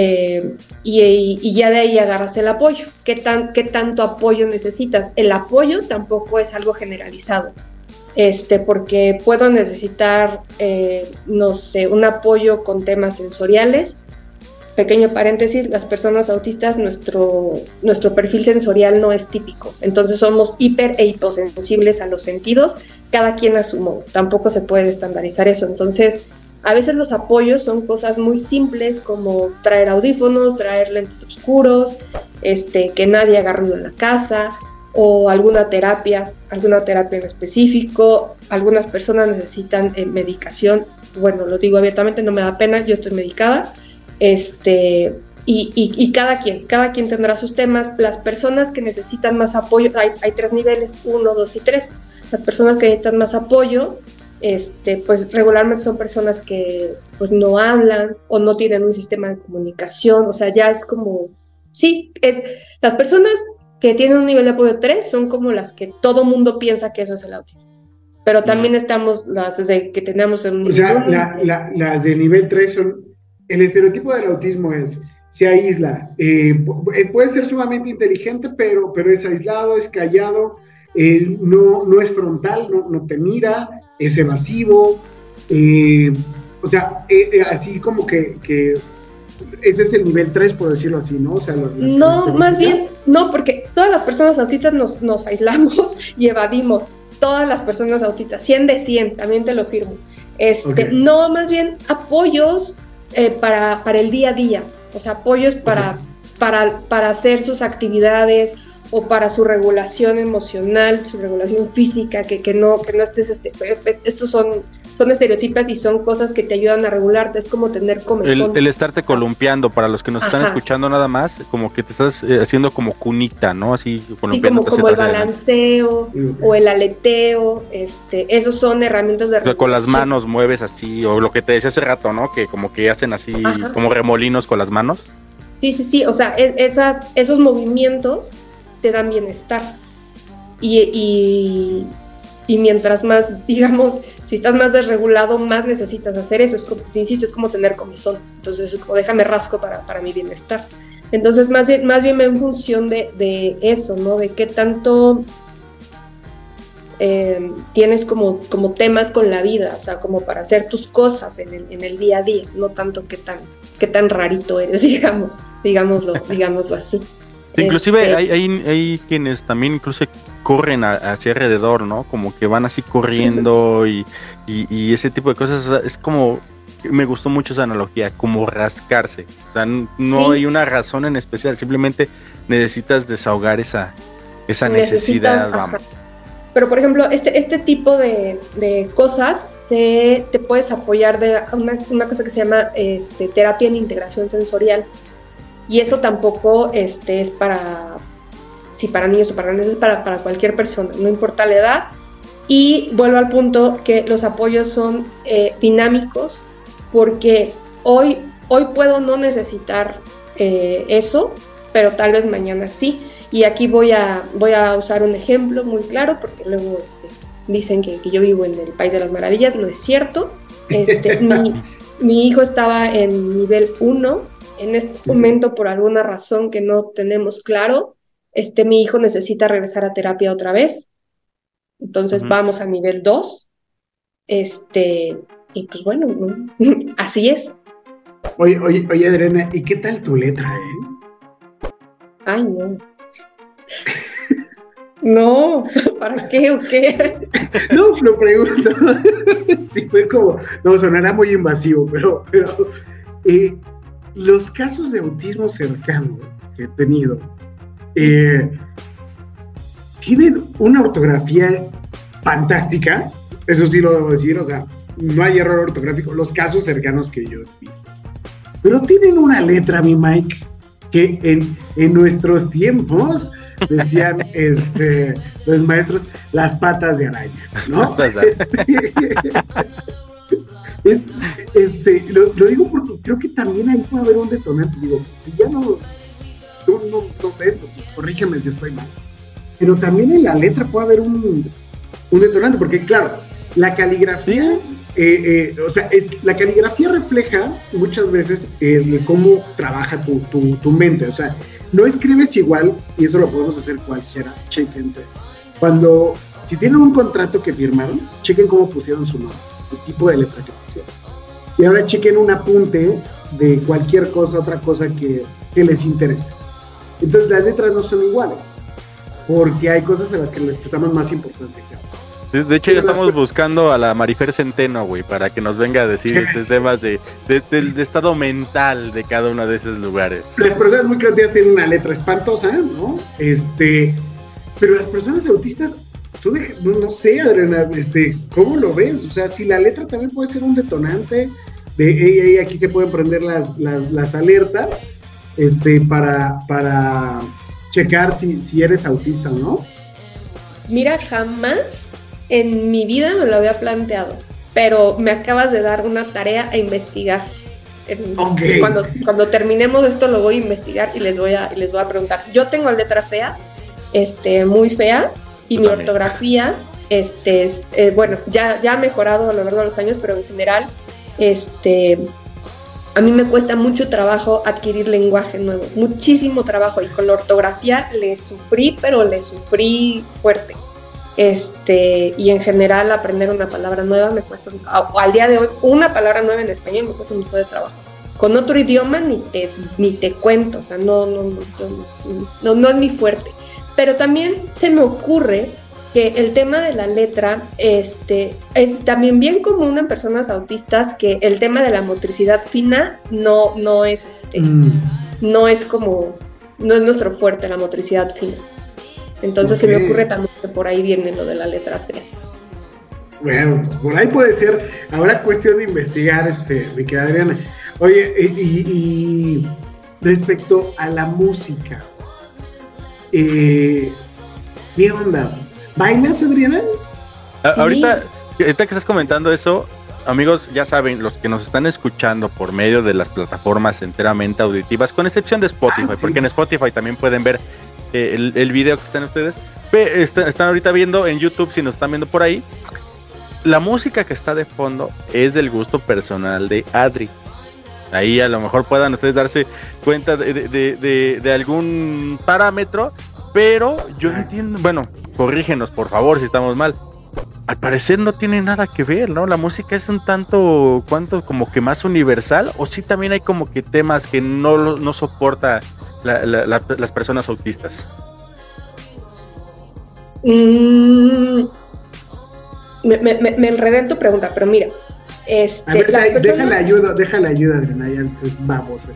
eh, y, y ya de ahí agarras el apoyo. ¿Qué, tan, ¿Qué tanto apoyo necesitas? El apoyo tampoco es algo generalizado. Este, porque puedo necesitar, eh, no sé, un apoyo con temas sensoriales. Pequeño paréntesis, las personas autistas, nuestro, nuestro perfil sensorial no es típico. Entonces somos hiper e hiposensibles a los sentidos, cada quien a su modo. Tampoco se puede estandarizar eso. Entonces, a veces los apoyos son cosas muy simples como traer audífonos, traer lentes oscuros, este, que nadie haga ruido en la casa o alguna terapia, alguna terapia en específico. Algunas personas necesitan eh, medicación. Bueno, lo digo abiertamente, no me da pena, yo estoy medicada. Este, y, y- y cada quien, cada quien tendrá sus temas. Las personas que necesitan más apoyo, hay, hay tres niveles, uno, dos y tres. Las personas que necesitan más apoyo, este, pues regularmente son personas que pues no hablan o no tienen un sistema de comunicación, o sea, ya es como, sí, es, las personas que tienen un nivel de apoyo 3 son como las que todo mundo piensa que eso es el autismo. Pero también estamos las de que tenemos un O sea, nivel la- la- las de nivel 3 son. El estereotipo del autismo es: se aísla. eh, eh, puede ser sumamente inteligente, pero, pero es aislado, es callado, eh, no, no es frontal, no, no te mira, es evasivo. eh, o sea, eh, eh, así como que, que ese es el nivel 3, por decirlo así, ¿no? O sea, las- las No, más bien, no, porque todas las personas autistas nos, nos aislamos [laughs] y evadimos. todas las personas autistas, 100 de 100, también te lo firmo. Este. No, más bien apoyos eh, para, para el día a día, o sea, apoyos para, para, para hacer sus actividades o para su regulación emocional, su regulación física, que, que no, que no estés, este, estos son, son estereotipas y son cosas que te ayudan a regularte, es como tener El, comezón. el estarte columpiando, para los que nos están escuchando nada más, como que te estás eh, haciendo como cunita, ¿no? Así Sí, como, como el balanceo o el aleteo, este, esos son herramientas de O sea, con las manos mueves así, o lo que te decía hace rato, ¿no? Que como que hacen así, Ajá. como remolinos con las manos. Sí, sí, sí, o sea, es- esas, esos movimientos te dan bienestar. Y, y, mientras más, [laughs] digamos, si estás más desregulado, más necesitas hacer eso. Es como, te insisto, es como tener comezón. Entonces, es como déjame rasco para, para mi bienestar. Entonces, más bien, más bien en función de, de eso, ¿no? De qué tanto eh, tienes como, como temas con la vida, o sea, como para hacer tus cosas en el, en el día a día, no tanto qué tan, qué tan rarito eres, [laughs] digamos, digámoslo, digámoslo así. Inclusive Este, hay, hay, hay quienes también incluso corren a- hacia alrededor, ¿no? Como que van así corriendo y, y, y ese tipo de cosas. o sea, es como, me gustó mucho esa analogía, como rascarse. O sea, no hay una razón en especial, simplemente necesitas desahogar esa, esa necesidad, ajá. vamos. Pero, por ejemplo, este, este tipo de, de cosas se, te puedes apoyar de una, una cosa que se llama este, terapia en integración sensorial. Y eso tampoco este, es para, si para niños o para grandes, es para, para cualquier persona, no importa la edad. Y vuelvo al punto que los apoyos son eh, dinámicos porque hoy, hoy puedo no necesitar eh, eso, pero tal vez mañana sí. Y aquí voy a, voy a usar un ejemplo muy claro, porque luego este, dicen que, que yo vivo en el País de las Maravillas, no es cierto. Este, [laughs] mi, mi hijo estaba en nivel 1, en este momento por alguna razón que no tenemos claro, este, mi hijo necesita regresar a terapia otra vez. Entonces vamos a nivel 2. Este, y pues bueno, ¿no? [laughs] así es. Oye, oye, oye, Adriana, ¿y qué tal tu letra, eh? Ay, no. [laughs] No, ¿para qué o qué? [laughs] No, lo pregunto. sí, fue como, no, sonará muy invasivo, pero, pero eh, los casos de autismo cercano que he tenido eh, tienen una ortografía fantástica, eso sí lo debo decir, o sea, no hay error ortográfico, los casos cercanos que yo he visto. Pero tienen una letra, mi Mike, que en, en nuestros tiempos decían [laughs] este, los maestros las patas de araña, ¿no? Patas de Este, es, este, lo, lo digo porque creo que también ahí puede haber un detonante. Digo, si ya no, no, no, no sé esto, corrígeme si estoy mal. Pero también en la letra puede haber un, un detonante, porque claro, la caligrafía, eh, eh, o sea, es, la caligrafía refleja muchas veces el cómo trabaja tu, tu, tu mente, o sea, no escribes igual, y eso lo podemos hacer cualquiera, chéquense. Cuando, si tienen un contrato que firmaron, chequen cómo pusieron su nombre, el tipo de letra que pusieron. Y ahora chequen un apunte de cualquier cosa, otra cosa que, que les interese. Entonces las letras no son iguales, porque hay cosas a las que les prestamos más importancia que otras. De, de hecho, ya estamos buscando a la Marifer Centeno, güey, para que nos venga a decir [laughs] estos temas de, de- del de estado mental de cada uno de esos lugares. Las personas muy creativas tienen una letra espantosa, ¿no? Este, pero las personas autistas, tú de- no, no sé, Adriana, este, ¿cómo lo ves? O sea, si la letra también puede ser un detonante de, hey, hey, aquí se pueden prender las, las, las alertas, este, para, para checar si, si eres autista o no. Mira, jamás en mi vida me lo había planteado, pero me acabas de dar una tarea a investigar. En- Ok. Cuando, cuando terminemos esto lo voy a investigar y les voy a, les voy a preguntar. Yo tengo letra fea, este, muy fea, y Yo mi también. ortografía, este, es- eh, bueno, ya, ya ha mejorado a lo largo de los años, pero en general, este, a mí me cuesta mucho trabajo adquirir lenguaje nuevo, muchísimo trabajo, y con la ortografía le sufrí, pero le sufrí fuerte. Este, y en general aprender una palabra nueva me cuesta, al día de hoy, una palabra nueva en español me cuesta mucho de trabajo. Con otro idioma ni te, ni te cuento, o sea, no, no, no, no, no, no es mi fuerte. Pero también se me ocurre que el tema de la letra este, es también bien común en personas autistas que el tema de la motricidad fina no, no es este, Mm. no es como, no es nuestro fuerte la motricidad fina. Entonces se me ocurre también que por ahí viene lo de la letra fea. Bueno, pues por ahí puede ser. Ahora cuestión de investigar, este, mi querida Adriana. Oye, y, y- y respecto a la música, eh, ¿qué onda? ¿Bailas, Adriana? A- Sí. Ahorita, ahorita que estás comentando eso, amigos, ya saben, los que nos están escuchando por medio de las plataformas enteramente auditivas, con excepción de Spotify, Ah, sí. porque en Spotify también pueden ver eh, el, el video que están ustedes. Pe- está- están ahorita viendo en YouTube, si nos están viendo por ahí. La música que está de fondo es del gusto personal de Adri. Ahí a lo mejor puedan ustedes darse cuenta de, de- de- de- de algún parámetro, pero yo entiendo, bueno, corrígenos por favor si estamos mal. Al parecer no tiene nada que ver, ¿no? La música es un tanto, cuanto como que más universal, o sí también hay como que temas que no, no soporta la- la- la- las personas autistas. Mm, me- me enredé en tu pregunta, pero mira, este, A ver, da- personas- déjale ayuda, déjale ayuda, Adriana, ya es baboso.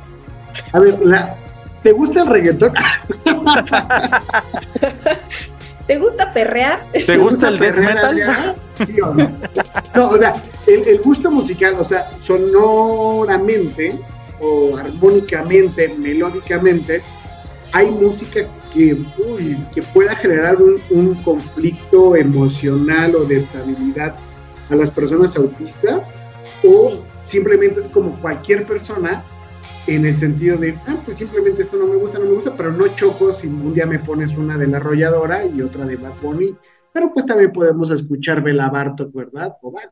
A ver, la, ¿te gusta el reggaetón? [laughs] ¿te gusta perrear? ¿Te gusta el death metal? ¿Sí o no? No, o sea, el, el gusto musical, o sea, sonoramente o armónicamente, melódicamente, hay música que, uy, que pueda generar un, un conflicto emocional o de estabilidad a las personas autistas, o simplemente es como cualquier persona en el sentido de, ah, pues simplemente esto no me gusta, no me gusta, pero no choco si un día me pones una de la arrolladora y otra de Bad Bunny, pero pues también podemos escuchar Bela Bartok, ¿verdad? O Bach.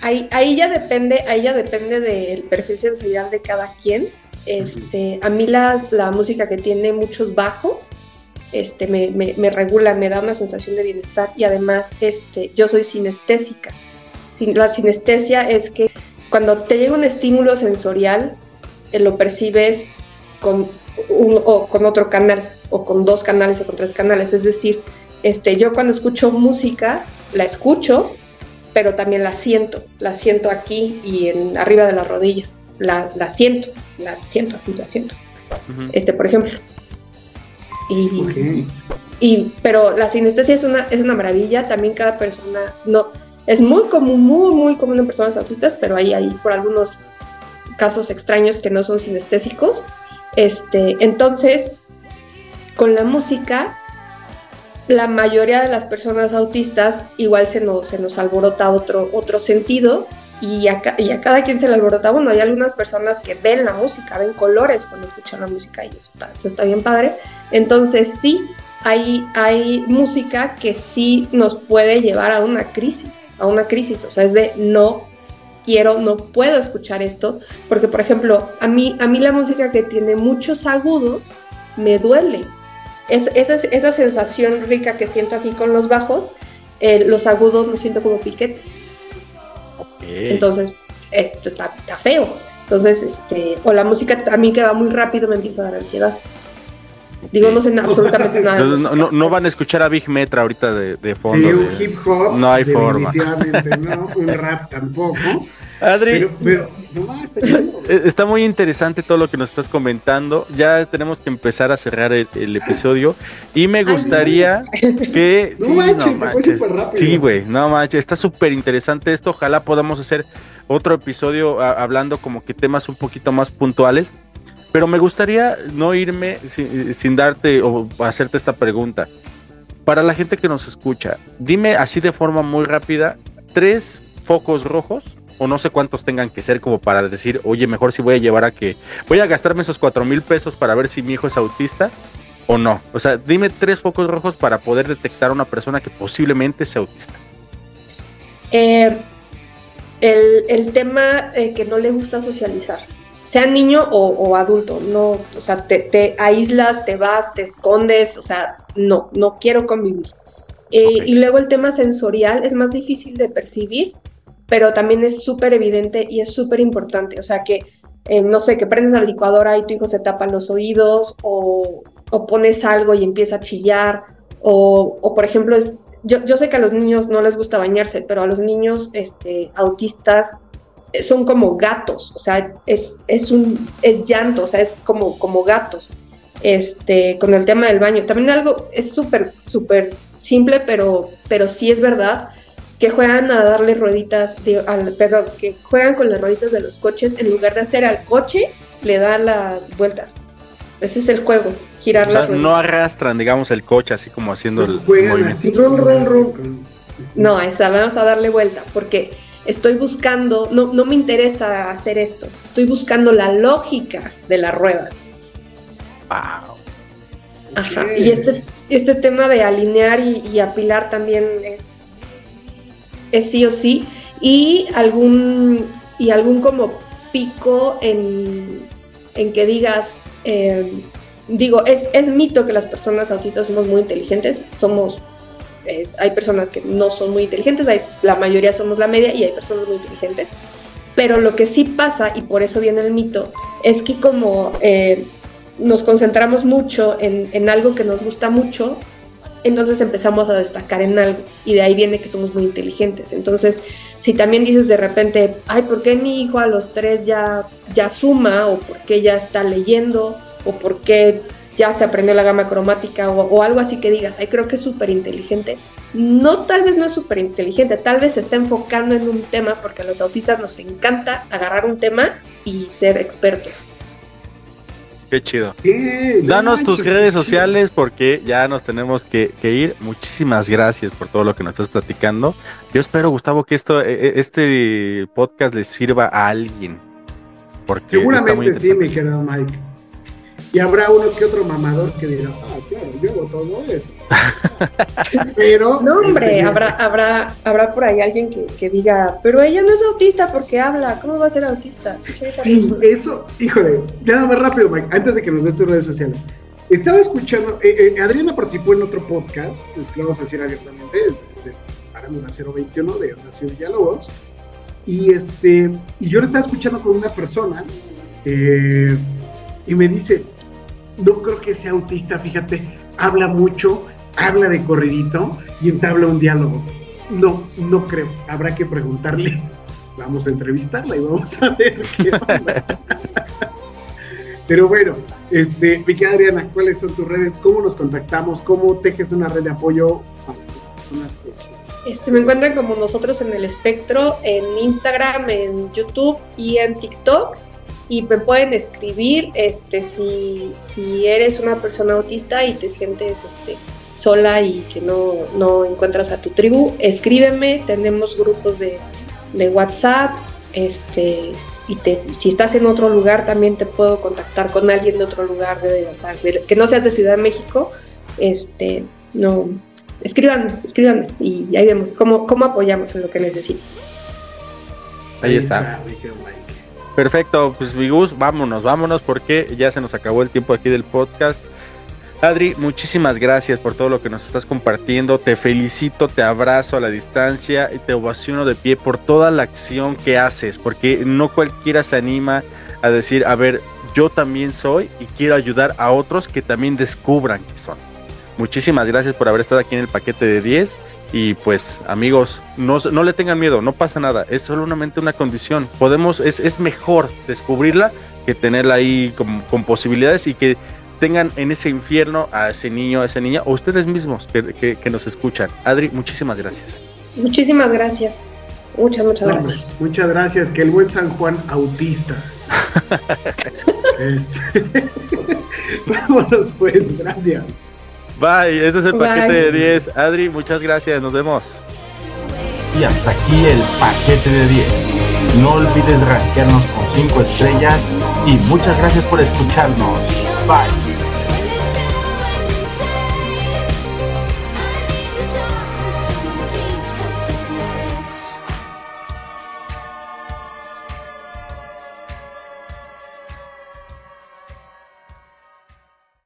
Ahí, ahí ya depende, ahí ya depende del perfil sensorial de cada quien. Este, a mí la, la música que tiene muchos bajos, este, me, me- me regula, me da una sensación de bienestar y además, este, yo soy sinestésica. La sinestesia es que cuando te llega un estímulo sensorial, eh, lo percibes con, un, o con otro canal, o con dos canales, o con tres canales. Es decir, este, yo cuando escucho música, la escucho, pero también la siento, la siento aquí y en arriba de las rodillas, la, la siento, la siento, así la siento, este, por ejemplo. Y, Ok. y, pero la sinestesia es una, es una maravilla, también cada persona, no, es muy común, muy, muy común en personas autistas, pero ahí hay por algunos casos extraños que no son sinestésicos. Este, entonces, con la música, la mayoría de las personas autistas igual se nos, se nos alborota otro, otro sentido y a, y a cada quien se le alborota uno. Hay algunas personas que ven la música, ven colores cuando escuchan la música y eso está, eso está bien padre. Entonces sí, hay, hay música que sí nos puede llevar a una crisis, a una crisis, o sea, es de no quiero, no puedo escuchar esto, porque por ejemplo, a mí, a mí la música que tiene muchos agudos me duele. Es, esa, esa sensación rica que siento aquí con los bajos, eh, los agudos los siento como piquetes. Entonces, esto está, está feo. Entonces, este, o la música a mí que va muy rápido me empieza a dar ansiedad. Digo, no sé absolutamente nada. no, música. no- no van a escuchar a Big Metra ahorita de, de Sí, fondo. un de- hip hop. No hay forma. Definitivamente no, un [laughs] rap tampoco. Adri, Pero, pero, no más, está muy interesante todo lo que nos estás comentando. Ya tenemos que empezar a cerrar el, el episodio. Y me no. gustaría que. [laughs] No sí, manches, no se fue manches. Sí, güey, no manches. Está súper interesante esto. Ojalá podamos hacer otro episodio a- hablando como que temas un poquito más puntuales. Pero me gustaría no irme sin, sin darte o hacerte esta pregunta. Para la gente que nos escucha, dime así de forma muy rápida tres focos rojos o no sé cuántos tengan que ser como para decir, oye, mejor si voy a llevar a que voy a gastarme esos cuatro mil pesos para ver si mi hijo es autista o no. O sea, dime tres focos rojos para poder detectar a una persona que posiblemente sea autista. Eh, el, el tema eh, que no le gusta socializar, sea niño o, o adulto, no, o sea, te, te aíslas, te vas, te escondes, o sea, no, no quiero convivir. Eh. Y luego el tema sensorial es más difícil de percibir, pero también es súper evidente y es súper importante, o sea, que, eh, no sé, que prendes la licuadora y tu hijo se tapa los oídos o, o pones algo y empieza a chillar O, o por ejemplo, es, yo, yo sé que a los niños no les gusta bañarse, pero a los niños este, autistas son como gatos, o sea, es, es, un, es llanto, o sea, es como, como gatos. Este, con el tema del baño. También algo es súper, súper simple, pero, pero sí es verdad que juegan a darle rueditas, de, al, perdón, que juegan con las rueditas de los coches, en lugar de hacer al coche, le dan las vueltas. Ese es el juego, girar O sea, las rueditas. no arrastran, digamos, el coche así como haciendo el Juegan movimiento. así. Run, run, run. No, esa vamos a darle vuelta, porque estoy buscando, no, no me interesa hacer esto, estoy buscando la lógica de la rueda. Wow. Ajá. Y este, este tema de alinear y, y apilar también es, es sí o sí. Y algún, y algún como pico en, en que digas, eh, digo, es, es mito que las personas autistas somos muy inteligentes, somos, eh, hay personas que no son muy inteligentes, la mayoría somos la media y hay personas muy inteligentes. Pero lo que sí pasa, y por eso viene el mito, es que como eh, nos concentramos mucho en, en algo que nos gusta mucho, entonces empezamos a destacar en algo y de ahí viene que somos muy inteligentes. Entonces, si también dices de repente, ay, ¿por qué mi hijo a los tres ya, ya suma? ¿O por qué ya está leyendo? ¿O por qué ya se aprendió la gama cromática? O, o algo así que digas, ay, creo que es súper inteligente. No, tal vez no es súper inteligente, tal vez se está enfocando en un tema porque a los autistas nos encanta agarrar un tema y ser expertos. Qué chido. Danos tus redes sociales porque ya nos tenemos que, que ir. Muchísimas gracias por todo lo que nos estás platicando. Yo espero, Gustavo, que esto, eh, eh, este podcast le sirva a alguien. Porque está muy Seguramente sí, mi interesante. querido Mike. Y habrá uno que otro mamador que dirá, ah, claro, yo hago todo eso. [laughs] Pero. No, hombre, este, habrá, habrá, habrá por ahí alguien que, que diga, pero ella no es autista porque habla, ¿cómo va a ser autista? Sí, eso, híjole, nada más rápido, Mike, antes de que nos des tus redes sociales. Estaba escuchando, eh, eh, Adriana participó en otro podcast, pues, lo vamos a decir abiertamente, de, Parándula 021 de Horacio Villalobos, y este, y yo lo estaba escuchando con una persona, eh, y me dice, no creo que sea autista, fíjate, habla mucho, habla de corridito y entabla un diálogo. No, no creo, habrá que preguntarle. Vamos a entrevistarla y vamos a ver qué onda. [laughs] Pero bueno, este, mi Adriana, ¿cuáles son tus redes? ¿Cómo nos contactamos? ¿Cómo tejes una red de apoyo Este, me encuentran como nosotros en el espectro, en Instagram, en YouTube y en TikTok. Y me pueden escribir este, si, si eres una persona autista y te sientes este, sola y que no, no encuentras a tu tribu, escríbeme, tenemos grupos de, de WhatsApp, este, y te, si estás en otro lugar también te puedo contactar con alguien de otro lugar, de, o sea, de- que no seas de Ciudad de México, este, no, escríbanme, escríbanme y ahí vemos cómo, cómo apoyamos en lo que necesiten. Ahí está. querido Mike. Perfecto, pues mi Gus, vámonos, vámonos porque ya se nos acabó el tiempo aquí del podcast. Adri, muchísimas gracias por todo lo que nos estás compartiendo. Te felicito, te abrazo a la distancia y te ovaciono de pie por toda la acción que haces, porque no cualquiera se anima a decir, a ver, yo también soy y quiero ayudar a otros que también descubran que son. Muchísimas gracias por haber estado aquí en el paquete de 10 y pues amigos, no, no le tengan miedo, no pasa nada, es solamente una condición. Podemos, es, es mejor descubrirla que tenerla ahí con, con posibilidades y que tengan en ese infierno a ese niño, a esa niña, o ustedes mismos que, que- que nos escuchan. Adri, muchísimas gracias. Muchísimas gracias. Muchas, muchas No, gracias. pues, muchas gracias, que el buen San Juan autista. [laughs] Este, [laughs] Vámonos pues, gracias. Bye, este es el Bye. paquete de 10. Adri, muchas gracias, nos vemos. Y hasta aquí el paquete de 10. No olvides rankearnos con 5 estrellas y muchas gracias por escucharnos. Bye.